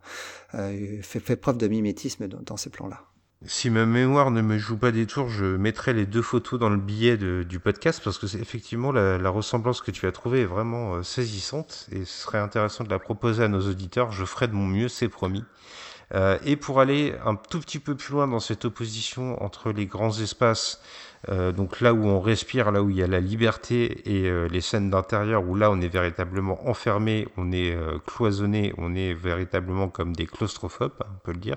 euh, fait, preuve de mimétisme dans, ces plans-là. Si ma mémoire ne me joue pas des tours, je mettrai les deux photos dans le billet du podcast parce que effectivement la, la, ressemblance que tu as trouvée est vraiment euh, saisissante et ce serait intéressant de la proposer à nos auditeurs. Je ferai de mon mieux, c'est promis. Et pour aller un tout petit peu plus loin dans cette opposition entre les grands espaces, euh, donc là où on respire, là où il y a la liberté et euh, les scènes d'intérieur où là on est véritablement enfermé, on est euh, cloisonné, on est véritablement comme des claustrophobes, on peut le dire.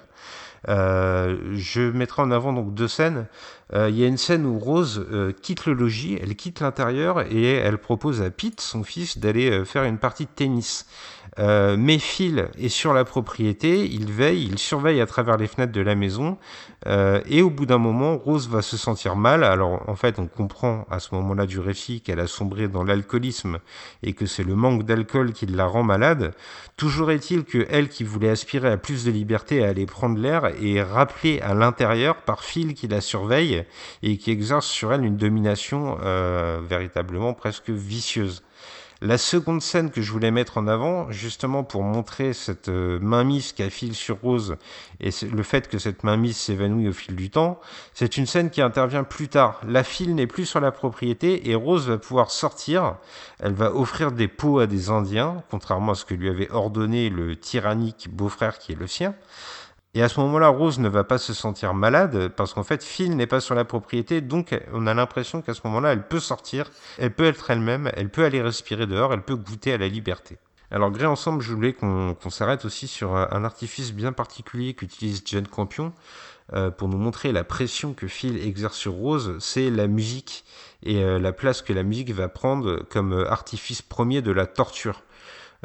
Je mettrai en avant donc deux scènes. Il y a une scène où Rose quitte le logis, elle quitte l'intérieur et elle propose à Pete, son fils, d'aller faire une partie de tennis. Euh, mais Phil est sur la propriété, il veille, il surveille à travers les fenêtres de la maison, euh, et au bout d'un moment, Rose va se sentir mal. Alors en fait, on comprend à ce moment-là du récit qu'elle a sombré dans l'alcoolisme et que c'est le manque d'alcool qui la rend malade. Toujours est-il que elle, qui voulait aspirer à plus de liberté, à aller prendre l'air, est rappelée à l'intérieur par Phil qui la surveille et qui exerce sur elle une domination euh, véritablement presque vicieuse. La seconde scène que je voulais mettre en avant, justement pour montrer cette euh, mainmise qu'a Phil sur Rose et le fait que cette mainmise s'évanouit au fil du temps, c'est une scène qui intervient plus tard. La Phil n'est plus sur la propriété et Rose va pouvoir sortir. Elle va offrir des pots à des Indiens, contrairement à ce que lui avait ordonné le tyrannique beau-frère qui est le sien. Et à ce moment-là, Rose ne va pas se sentir malade parce qu'en fait, Phil n'est pas sur la propriété, donc on a l'impression qu'à ce moment-là, elle peut sortir, elle peut être elle-même, elle peut aller respirer dehors, elle peut goûter à la liberté. Alors, Gré ensemble, je voulais qu'on qu s'arrête aussi sur un artifice bien particulier qu'utilise Jane Campion euh, pour nous montrer la pression que Phil exerce sur Rose, c'est la musique et euh, la place que la musique va prendre comme artifice premier de la torture.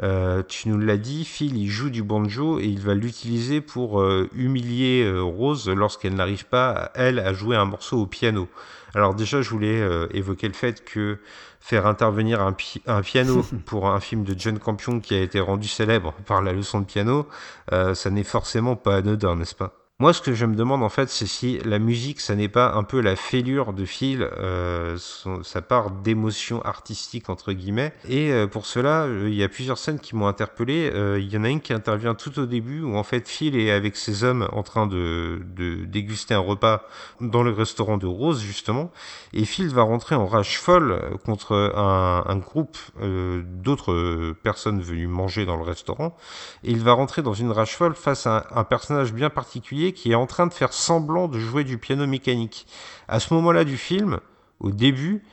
Euh, tu nous l'as dit, Phil, il joue du banjo et il va l'utiliser pour euh, humilier euh, Rose lorsqu'elle n'arrive pas, elle, à jouer un morceau au piano. Alors déjà, je voulais évoquer le fait que faire intervenir un, pi un piano (laughs) pour un film de John Campion qui a été rendu célèbre par la leçon de piano, ça n'est forcément pas anodin, n'est-ce pas? Moi, ce que je me demande en fait, c'est si la musique, ça n'est pas un peu la fêlure de Phil, euh, sa part d'émotion artistique entre guillemets. Et euh, pour cela, euh, il y a plusieurs scènes qui m'ont interpellé. Euh, il y en a une qui intervient tout au début où en fait Phil est avec ses hommes en train de, de déguster un repas dans le restaurant de Rose justement, et Phil va rentrer en rage folle contre un, un groupe euh, d'autres personnes venues manger dans le restaurant, et il va rentrer dans une rage folle face à un personnage bien particulier qui est en train de faire semblant de jouer du piano mécanique. À ce moment-là du film, au début,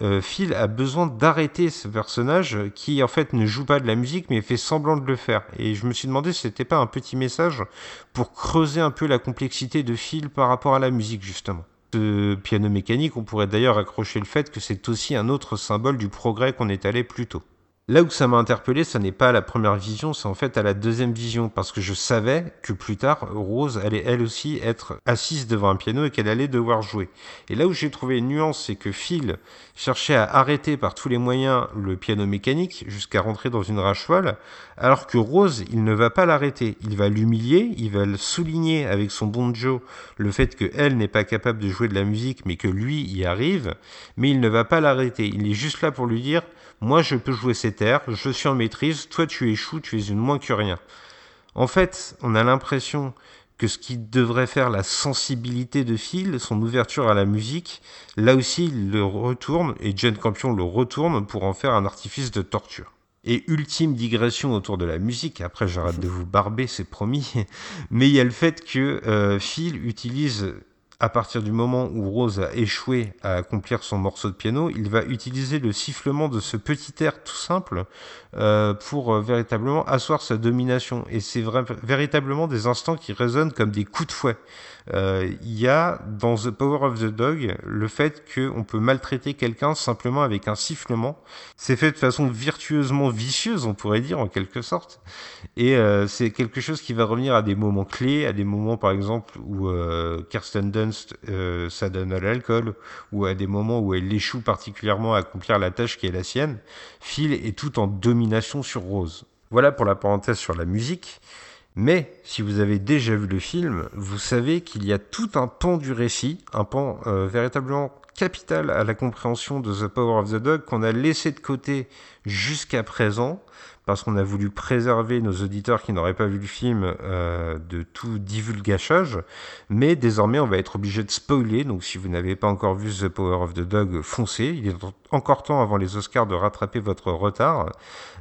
euh, Phil a besoin d'arrêter ce personnage qui en fait ne joue pas de la musique mais fait semblant de le faire. Et je me suis demandé si c'était pas un petit message pour creuser un peu la complexité de Phil par rapport à la musique justement. Ce piano mécanique, on pourrait d'ailleurs accrocher le fait que c'est aussi un autre symbole du progrès qu'on est allé plus tôt. Là où ça m'a interpellé, ça n'est pas à la première vision, c'est en fait à la deuxième vision, parce que je savais que plus tard, Rose allait elle aussi être assise devant un piano et qu'elle allait devoir jouer. Et là où j'ai trouvé une nuance, c'est que Phil cherchait à arrêter par tous les moyens le piano mécanique jusqu'à rentrer dans une rage folle, alors que Rose, il ne va pas l'arrêter. Il va l'humilier, il va le souligner avec son bon Joe le fait qu'elle n'est pas capable de jouer de la musique, mais que lui y arrive, mais il ne va pas l'arrêter. Il est juste là pour lui dire moi, je peux jouer cet air, je suis en maîtrise, toi, tu échoues, tu es une moins que rien. En fait, on a l'impression que ce qui devrait faire la sensibilité de Phil, son ouverture à la musique, là aussi, il le retourne, et Jane Campion le retourne pour en faire un artifice de torture. Et ultime digression autour de la musique, après j'arrête de vous barber, c'est promis, (laughs) mais il y a le fait que euh, Phil utilise à partir du moment où Rose a échoué à accomplir son morceau de piano, il va utiliser le sifflement de ce petit air tout simple euh, pour euh, véritablement asseoir sa domination. Et c'est véritablement des instants qui résonnent comme des coups de fouet. Euh, il y a dans The Power of the Dog le fait qu'on peut maltraiter quelqu'un simplement avec un sifflement. C'est fait de façon virtueusement vicieuse, on pourrait dire en quelque sorte. Et euh, c'est quelque chose qui va revenir à des moments clés, à des moments par exemple où Kirsten Dunst s'adonne à l'alcool, ou à des moments où elle échoue particulièrement à accomplir la tâche qui est la sienne. Phil est tout en domination sur Rose. Voilà pour la parenthèse sur la musique. Mais si vous avez déjà vu le film, vous savez qu'il y a tout un pan du récit, un pan euh, véritablement capital à la compréhension de The Power of the Dog qu'on a laissé de côté jusqu'à présent parce qu'on a voulu préserver nos auditeurs qui n'auraient pas vu le film euh, de tout divulgachage. Mais désormais, on va être obligé de spoiler. Donc, si vous n'avez pas encore vu The Power of the Dog, foncez. Il est encore temps avant les Oscars de rattraper votre retard.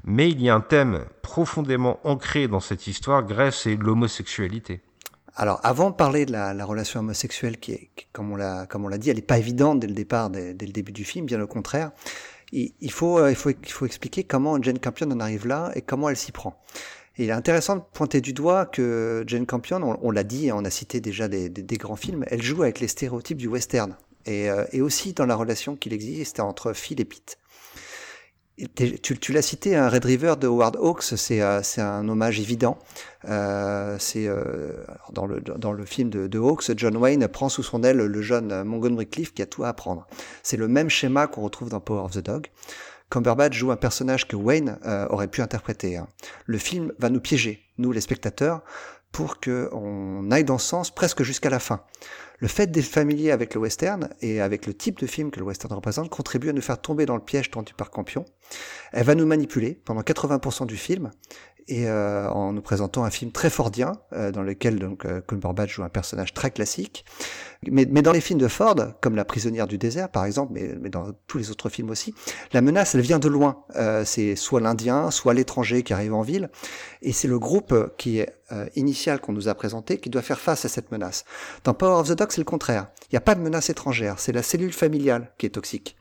Mais il y a un thème profondément ancré dans cette histoire, Grèce et l'homosexualité. Alors, avant de parler de la, relation homosexuelle, qui est, comme on l'a, comme on l'a dit, elle n'est pas évidente dès le départ, dès, dès, le début du film, bien au contraire il, faut, euh, il, faut, il faut expliquer comment Jane Campion en arrive là et comment elle s'y prend. il est intéressant de pointer du doigt que Jane Campion, on, l'a dit, on a cité déjà des, grands films, elle joue avec les stéréotypes du western et, euh, et aussi dans la relation qu'il existe entre Phil et Pete. Tu, l'as cité, un Red River de Howard Hawks, c'est euh, un hommage évident. Euh, c'est euh, dans, le, dans le film de, de, Hawks, John Wayne prend sous son aile le jeune Montgomery Cliff qui a tout à apprendre. C'est le même schéma qu'on retrouve dans Power of the Dog. Cumberbatch joue un personnage que Wayne euh, aurait pu interpréter. Hein. Le film va nous piéger, nous les spectateurs, pour qu'on aille dans ce sens presque jusqu'à la fin. Le fait d'être familier avec le western et avec le type de film que le western représente contribue à nous faire tomber dans le piège tendu par Campion. Elle va nous manipuler pendant 80% du film et euh, en nous présentant un film très fordien euh, dans lequel donc euh, Cumberbatch joue un personnage très classique. Mais, mais, dans les films de Ford, comme La prisonnière du désert par exemple, mais, mais dans tous les autres films aussi, la menace elle vient de loin. Euh, c'est soit l'Indien, soit l'étranger qui arrive en ville, et c'est le groupe qui est euh, initial qu'on nous a présenté qui doit faire face à cette menace. Dans Power of the Dog, c'est le contraire. Il n'y a pas de menace étrangère, c'est la cellule familiale qui est toxique.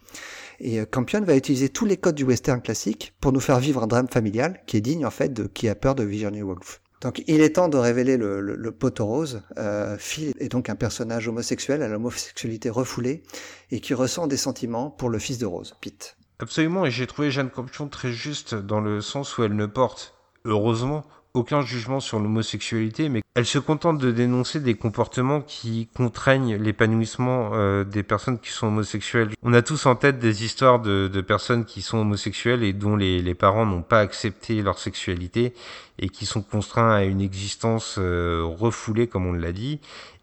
Et euh, Campion va utiliser tous les codes du western classique pour nous faire vivre un drame familial qui est digne en fait de qui a peur de Virginia Woolf. Donc il est temps de révéler le, le, le poteau rose. Euh, Phil est donc un personnage homosexuel à l'homosexualité refoulée et qui ressent des sentiments pour le fils de Rose, Pete. Absolument, et j'ai trouvé Jeanne Campion très juste dans le sens où elle ne porte, heureusement, aucun jugement sur l'homosexualité, mais elle se contente de dénoncer des comportements qui contraignent l'épanouissement euh, des personnes qui sont homosexuelles. On a tous en tête des histoires de, personnes qui sont homosexuelles et dont les, les parents n'ont pas accepté leur sexualité et qui sont contraints à une existence euh, refoulée, comme on l'a dit.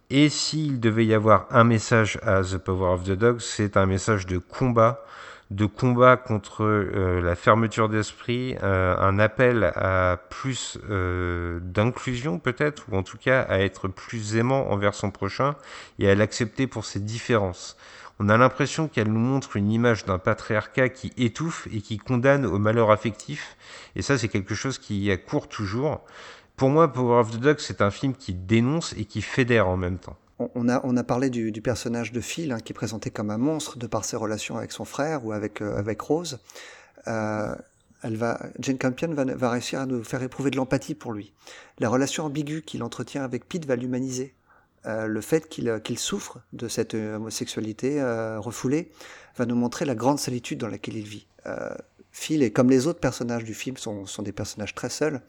Et s'il devait y avoir un message à The Power of the Dog, c'est un message de combat de combat contre euh, la fermeture d'esprit, euh, un appel à plus euh, d'inclusion peut-être, ou en tout cas à être plus aimant envers son prochain et à l'accepter pour ses différences. On a l'impression qu'elle nous montre une image d'un patriarcat qui étouffe et qui condamne au malheur affectif, et ça c'est quelque chose qui accourt toujours. Pour moi, Power of the Dog, c'est un film qui dénonce et qui fédère en même temps on a, parlé du, personnage de Phil, hein, qui est présenté comme un monstre de par ses relations avec son frère ou avec, euh, Rose. Euh, Jane Campion va, réussir à nous faire éprouver de l'empathie pour lui. La relation ambiguë qu'il entretient avec Pete va l'humaniser. Euh, le fait qu'il souffre de cette homosexualité refoulée va nous montrer la grande solitude dans laquelle il vit. Phil, et comme les autres personnages du film, sont, sont des personnages très seuls,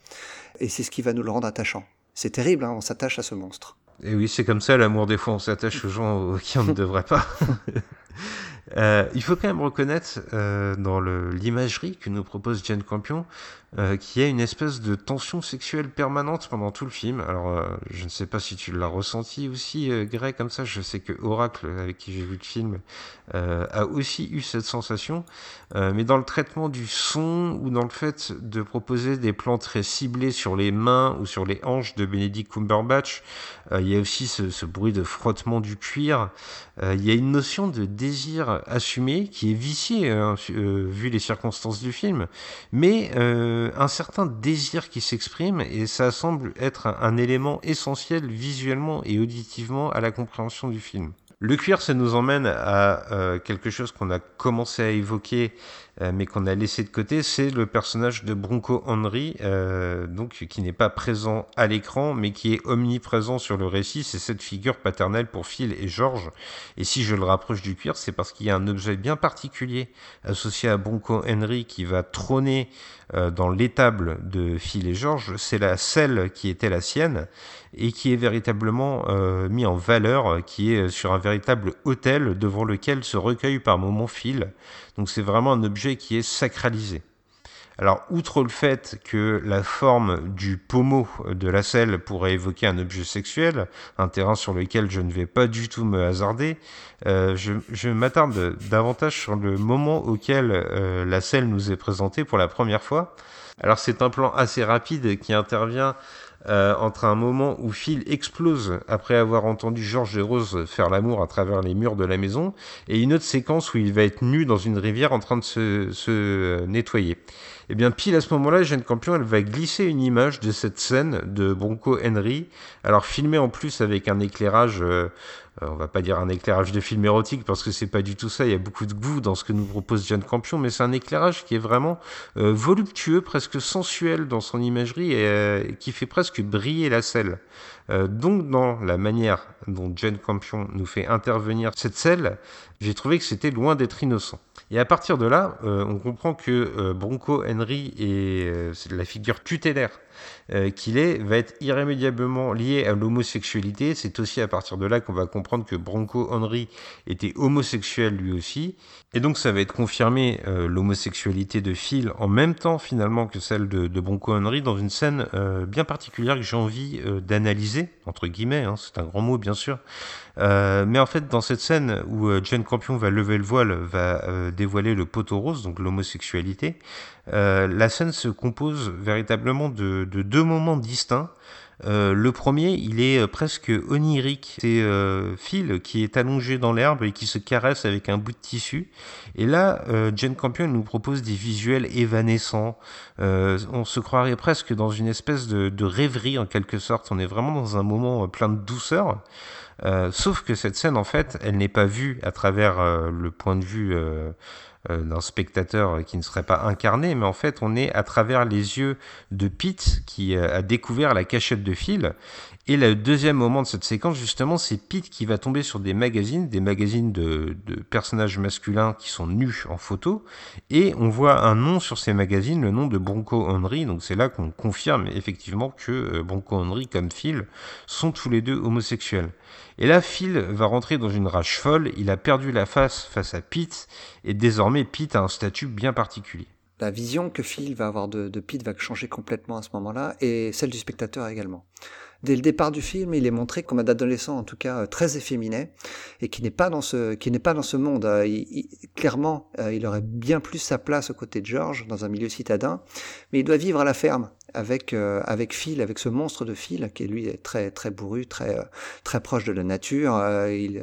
et c'est ce qui va nous le rendre attachant. C'est terrible, hein, on s'attache à ce monstre. Et oui, c'est comme ça l'amour des fois, on s'attache aux gens qui on ne devrait pas. (laughs) Euh, il faut quand même reconnaître euh, dans l'imagerie que nous propose Jane Campion euh, qu'il y a une espèce de tension sexuelle permanente pendant tout le film. Alors, je ne sais pas si tu l'as ressenti aussi, Greg, comme ça. Je sais que Oracle, avec qui j'ai vu le film, a aussi eu cette sensation. mais dans le traitement du son ou dans le fait de proposer des plans très ciblés sur les mains ou sur les hanches de Benedict Cumberbatch, il y a aussi ce, bruit de frottement du cuir. il y a une notion de désir assumé qui est vicié hein, vu les circonstances du film, mais un certain désir qui s'exprime et ça semble être un, élément essentiel visuellement et auditivement à la compréhension du film. Le cuir, ça nous emmène à euh, quelque chose qu'on a commencé à évoquer euh, mais qu'on a laissé de côté, c'est le personnage de Bronco Henry, euh, donc qui n'est pas présent à l'écran, mais qui est omniprésent sur le récit. C'est cette figure paternelle pour Phil et George. Et si je le rapproche du cuir, c'est parce qu'il y a un objet bien particulier associé à Bronco Henry qui va trôner dans l'étable de Phil et George. C'est la selle qui était la sienne et qui est véritablement euh, mis en valeur, qui est sur un véritable autel devant lequel se recueille par moments Phil. Donc c'est vraiment un objet qui est sacralisé. Alors, outre le fait que la forme du pommeau de la selle pourrait évoquer un objet sexuel, un terrain sur lequel je ne vais pas du tout me hasarder, euh, je, m'attarde davantage sur le moment auquel euh, la selle nous est présentée pour la première fois. Alors, c'est un plan assez rapide qui intervient euh, entre un moment où Phil explose après avoir entendu George et Rose faire l'amour à travers les murs de la maison, et une autre séquence où il va être nu dans une rivière en train de se, euh, nettoyer. Et eh bien pile à ce moment-là, Jeanne Campion, elle va glisser une image de cette scène de Bronco Henry, alors filmée en plus avec un éclairage euh, euh, on va pas dire un éclairage de film érotique parce que c'est pas du tout ça. Il y a beaucoup de goût dans ce que nous propose John Campion, mais c'est un éclairage qui est vraiment euh, voluptueux, presque sensuel dans son imagerie et euh, qui fait presque briller la selle. Donc dans la manière dont John Campion nous fait intervenir cette selle, j'ai trouvé que c'était loin d'être innocent. Et à partir de là, euh, on comprend que euh, Bronco Henry est, euh, la figure tutélaire euh, qu'il est, va être irrémédiablement lié à l'homosexualité. C'est aussi à partir de là qu'on va comprendre que Bronco Henry était homosexuel lui aussi. Et donc ça va être confirmé euh, l'homosexualité de Phil en même temps finalement que celle de, de Henry dans une scène euh, bien particulière que j'ai envie d'analyser, entre guillemets, hein, c'est un grand mot bien sûr. mais en fait dans cette scène où Jane Campion va lever le voile, va dévoiler le poteau rose, donc l'homosexualité, euh, la scène se compose véritablement de, de deux moments distincts. Euh, le premier, il est euh, presque onirique. C'est euh, Phil qui est allongé dans l'herbe et qui se caresse avec un bout de tissu. Et là, euh, Jane Campion nous propose des visuels évanescents. Euh, on se croirait presque dans une espèce de, de, rêverie en quelque sorte. On est vraiment dans un moment plein de douceur. Sauf que cette scène, en fait, elle n'est pas vue à travers le point de vue euh, d'un spectateur qui ne serait pas incarné, mais en fait on est à travers les yeux de Pete qui euh, a découvert la cachette de Phil. Et le deuxième moment de cette séquence, justement, c'est Pete qui va tomber sur des magazines, des magazines de, personnages masculins qui sont nus en photo, et on voit un nom sur ces magazines, le nom de Bronco Henry, donc c'est là qu'on confirme effectivement que euh, Bronco Henry comme Phil sont tous les deux homosexuels. Et là, Phil va rentrer dans une rage folle, il a perdu la face face à Pete, et désormais Pete a un statut bien particulier. La vision que Phil va avoir de Pete va changer complètement à ce moment-là, et celle du spectateur également. Dès le départ du film, il est montré comme un adolescent, en tout cas euh, très efféminé, et qui n'est pas dans ce qui n'est pas dans ce monde. Il, clairement, euh, il aurait bien plus sa place aux côtés de George dans un milieu citadin, mais il doit vivre à la ferme avec euh, avec Phil, avec ce monstre de Phil qui lui est très très bourru, très euh, très proche de la nature, euh, il,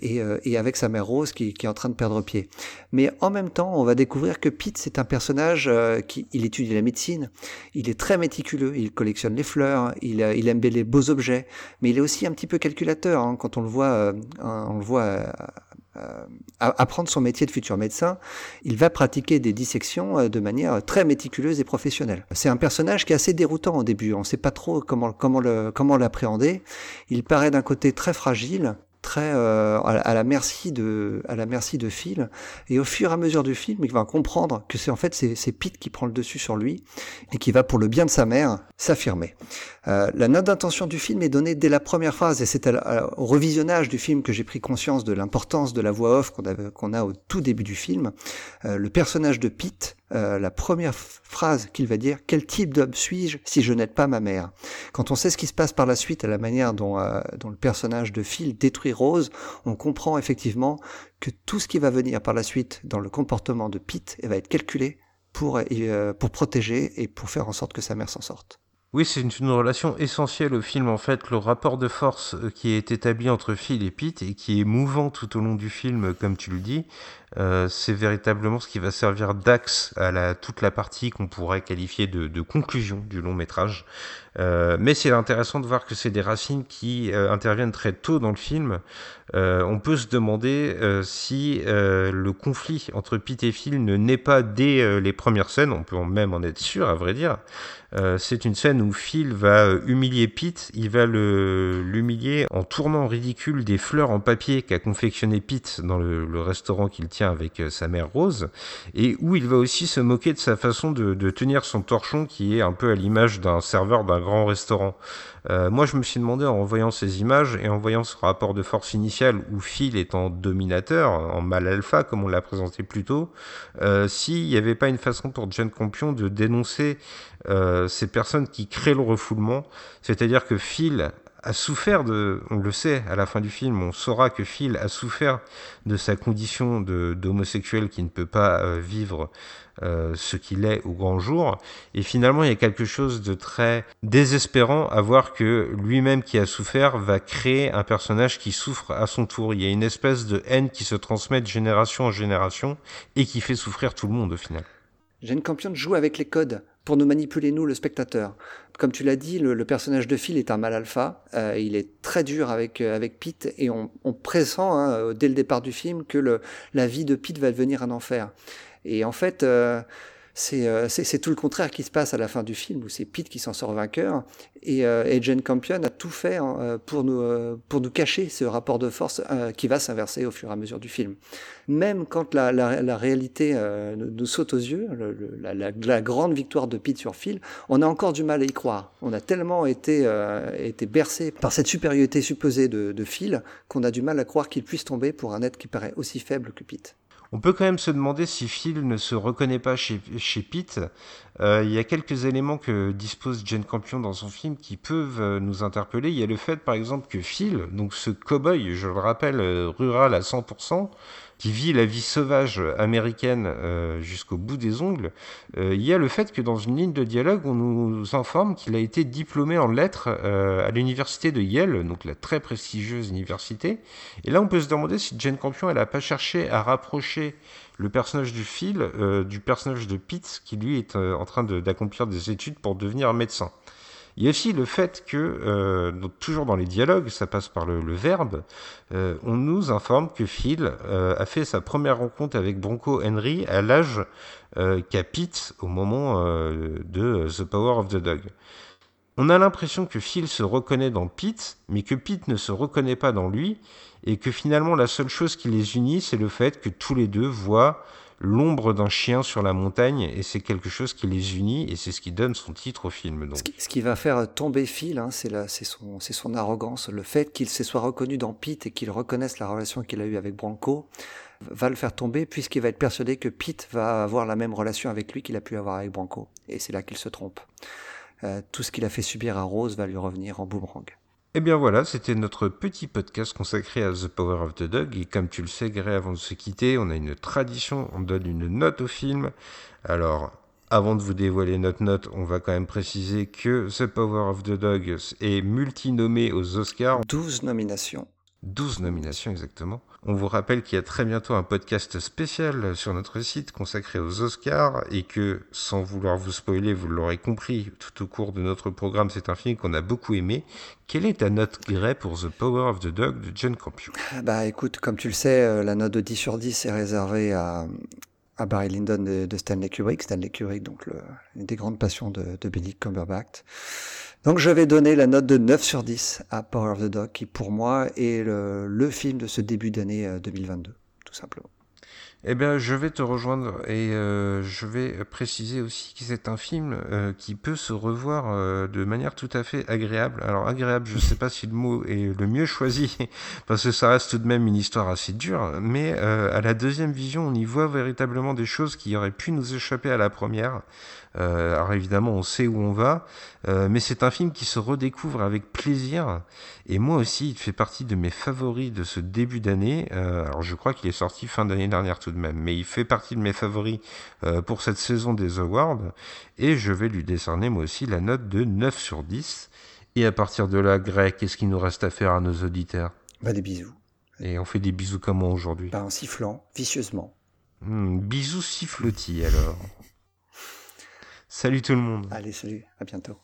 et, et avec sa mère Rose qui, qui est en train de perdre pied. Mais en même temps, on va découvrir que Pete c'est un personnage qui il étudie la médecine, il est très méticuleux, il collectionne les fleurs, il il aime les beaux objets, mais il est aussi un petit peu calculateur hein, quand on le voit on le voit euh, apprendre son métier de futur médecin, il va pratiquer des dissections euh, de manière très méticuleuse et professionnelle. C'est un personnage qui est assez déroutant au début. On ne sait pas trop comment comment le comment l'appréhender. Il paraît d'un côté très fragile, euh, à, la merci de à la merci de Phil. Et au fur et à mesure du film, il va comprendre que c'est en fait c'est Pete qui prend le dessus sur lui et qui va pour le bien de sa mère s'affirmer. Euh, la note d'intention du film est donnée dès la première phase et c'est au revisionnage du film que j'ai pris conscience de l'importance de la voix off qu'on qu'on a au tout début du film. Euh, le personnage de Pete euh, la première phrase qu'il va dire, quel type d'homme suis-je si je n'aide pas ma mère? Quand on sait ce qui se passe par la suite à la manière dont, euh, dont le personnage de Phil détruit Rose, on comprend effectivement que tout ce qui va venir par la suite dans le comportement de Pete va être calculé pour, euh, pour protéger et pour faire en sorte que sa mère s'en sorte. Oui, c'est une, relation essentielle au film, en fait, le rapport de force qui est établi entre Phil et Pete et qui est mouvant tout au long du film, comme tu le dis, euh, c'est véritablement ce qui va servir d'axe à toute la partie qu'on pourrait qualifier de, conclusion du long métrage. Euh, mais c'est intéressant de voir que c'est des racines qui euh, interviennent très tôt dans le film. Euh, on peut se demander euh, si le conflit entre Pete et Phil ne naît pas dès les premières scènes, on peut même en être sûr à vrai dire. c'est une scène où Phil va humilier Pete, il va l'humilier en tournant ridicule des fleurs en papier qu'a confectionné Pete dans le, restaurant qu'il tient avec euh, sa mère Rose, et où il va aussi se moquer de sa façon de, tenir son torchon qui est un peu à l'image d'un serveur d'un grand restaurant. Euh, moi, je me suis demandé en voyant ces images et en voyant ce rapport de force initial où Phil est en dominateur, en mal alpha, comme on l'a présenté plus tôt, euh, s'il n'y avait pas une façon pour Jane Campion de dénoncer ces personnes qui créent le refoulement, c'est-à-dire que Phil a souffert de, on le sait à la fin du film, on saura que Phil a souffert de sa condition d'homosexuel qui ne peut pas euh, vivre euh, ce qu'il est au grand jour. Et finalement, il y a quelque chose de très désespérant à voir que lui-même qui a souffert va créer un personnage qui souffre à son tour. Il y a une espèce de haine qui se transmet de génération en génération et qui fait souffrir tout le monde au final. Jane Campion joue avec les codes pour nous manipuler, nous, le spectateur. Comme tu l'as dit, le, personnage de Phil est un mal alpha. Euh, il est très dur avec, euh, avec Pete et on, on pressent hein, dès le départ du film que le, la vie de Pete va devenir un enfer. Et en fait, euh, euh, c'est tout le contraire qui se passe à la fin du film, où c'est Pete qui s'en sort vainqueur, et, euh, et, Jane Campion a tout fait hein, euh, pour, nous, pour nous cacher ce rapport de force qui va s'inverser au fur et à mesure du film. Même quand la, la, la réalité nous saute aux yeux, le, la, la, grande victoire de Pete sur Phil, on a encore du mal à y croire. On a tellement été, été bercé par cette supériorité supposée de, de Phil qu'on a du mal à croire qu'il puisse tomber pour un être qui paraît aussi faible que Pete. On peut quand même se demander si Phil ne se reconnaît pas chez, chez Pete. Euh, il y a quelques éléments que dispose Jane Campion dans son film qui peuvent euh, nous interpeller. Il y a le fait, par exemple, que Phil, donc ce cow-boy, je le rappelle, euh, rural à 100%, qui vit la vie sauvage américaine euh, jusqu'au bout des ongles, euh, il y a le fait que dans une ligne de dialogue, on nous informe qu'il a été diplômé en lettres euh, à l'université de Yale, donc la très prestigieuse université. Et là, on peut se demander si Jane Campion, elle n'a pas cherché à rapprocher le personnage du Phil du personnage de Pete, qui lui est en train d'accomplir des études pour devenir médecin. Il y a aussi le fait que, euh, toujours dans les dialogues, ça passe par le, verbe, euh, on nous informe que Phil euh, a fait sa première rencontre avec Bronco Henry à l'âge qu'a Pete au moment de The Power of the Dog. On a l'impression que Phil se reconnaît dans Pete, mais que Pete ne se reconnaît pas dans lui, et que finalement la seule chose qui les unit, c'est le fait que tous les deux voient l'ombre d'un chien sur la montagne et c'est quelque chose qui les unit et c'est ce qui donne son titre au film. Donc. Ce, qui, va faire tomber Phil, hein, c'est son, son arrogance, le fait qu'il se soit reconnu dans Pete et qu'il reconnaisse la relation qu'il a eue avec Branco va le faire tomber puisqu'il va être persuadé que Pete va avoir la même relation avec lui qu'il a pu avoir avec Branco et c'est là qu'il se trompe. Euh, tout ce qu'il a fait subir à Rose va lui revenir en boomerang. Et eh bien voilà, c'était notre petit podcast consacré à The Power of the Dog. Et comme tu le sais, Gré, avant de se quitter, on a une tradition, on donne une note au film. Alors, avant de vous dévoiler notre note, on va quand même préciser que The Power of the Dog est multinommé aux Oscars. 12 nominations. 12 nominations exactement. On vous rappelle qu'il y a très bientôt un podcast spécial sur notre site consacré aux Oscars et que, sans vouloir vous spoiler, vous l'aurez compris tout au cours de notre programme, c'est un film qu'on a beaucoup aimé. Quelle est ta note Grey pour The Power of the Dog de John Campion? Bah écoute, comme tu le sais, euh, la note de 10 sur 10 est réservée à, à Barry Lyndon de, Stanley Kubrick. Stanley Kubrick, donc le, une des grandes passions de, de Benedict Cumberbatch. Donc je vais donner la note de 9 sur 10 à Power of the Dog, qui pour moi est le, le film de ce début d'année 2022, tout simplement. Eh bien, je vais te rejoindre et euh, je vais préciser aussi que c'est un film euh, qui peut se revoir euh, de manière tout à fait agréable. Alors agréable, je ne sais pas si le mot est le mieux choisi (laughs) parce que ça reste tout de même une histoire assez dure, mais à la deuxième vision, on y voit véritablement des choses qui auraient pu nous échapper à la première. Euh, alors évidemment, on sait où on va, euh, mais c'est un film qui se redécouvre avec plaisir. Et moi aussi, il fait partie de mes favoris de ce début d'année. Euh, alors je crois qu'il est sorti fin d'année dernière tout de même, mais il fait partie de mes favoris pour cette saison des Awards. Et je vais lui décerner moi aussi la note de 9 sur 10. Et à partir de là, Greg, qu'est-ce qu'il nous reste à faire à nos auditeurs? Bah des bisous. Et on fait des bisous comment aujourd'hui? Bah en sifflant, vicieusement. Hmm, bisous sifflotis alors. Salut tout le monde. Allez, salut, à bientôt.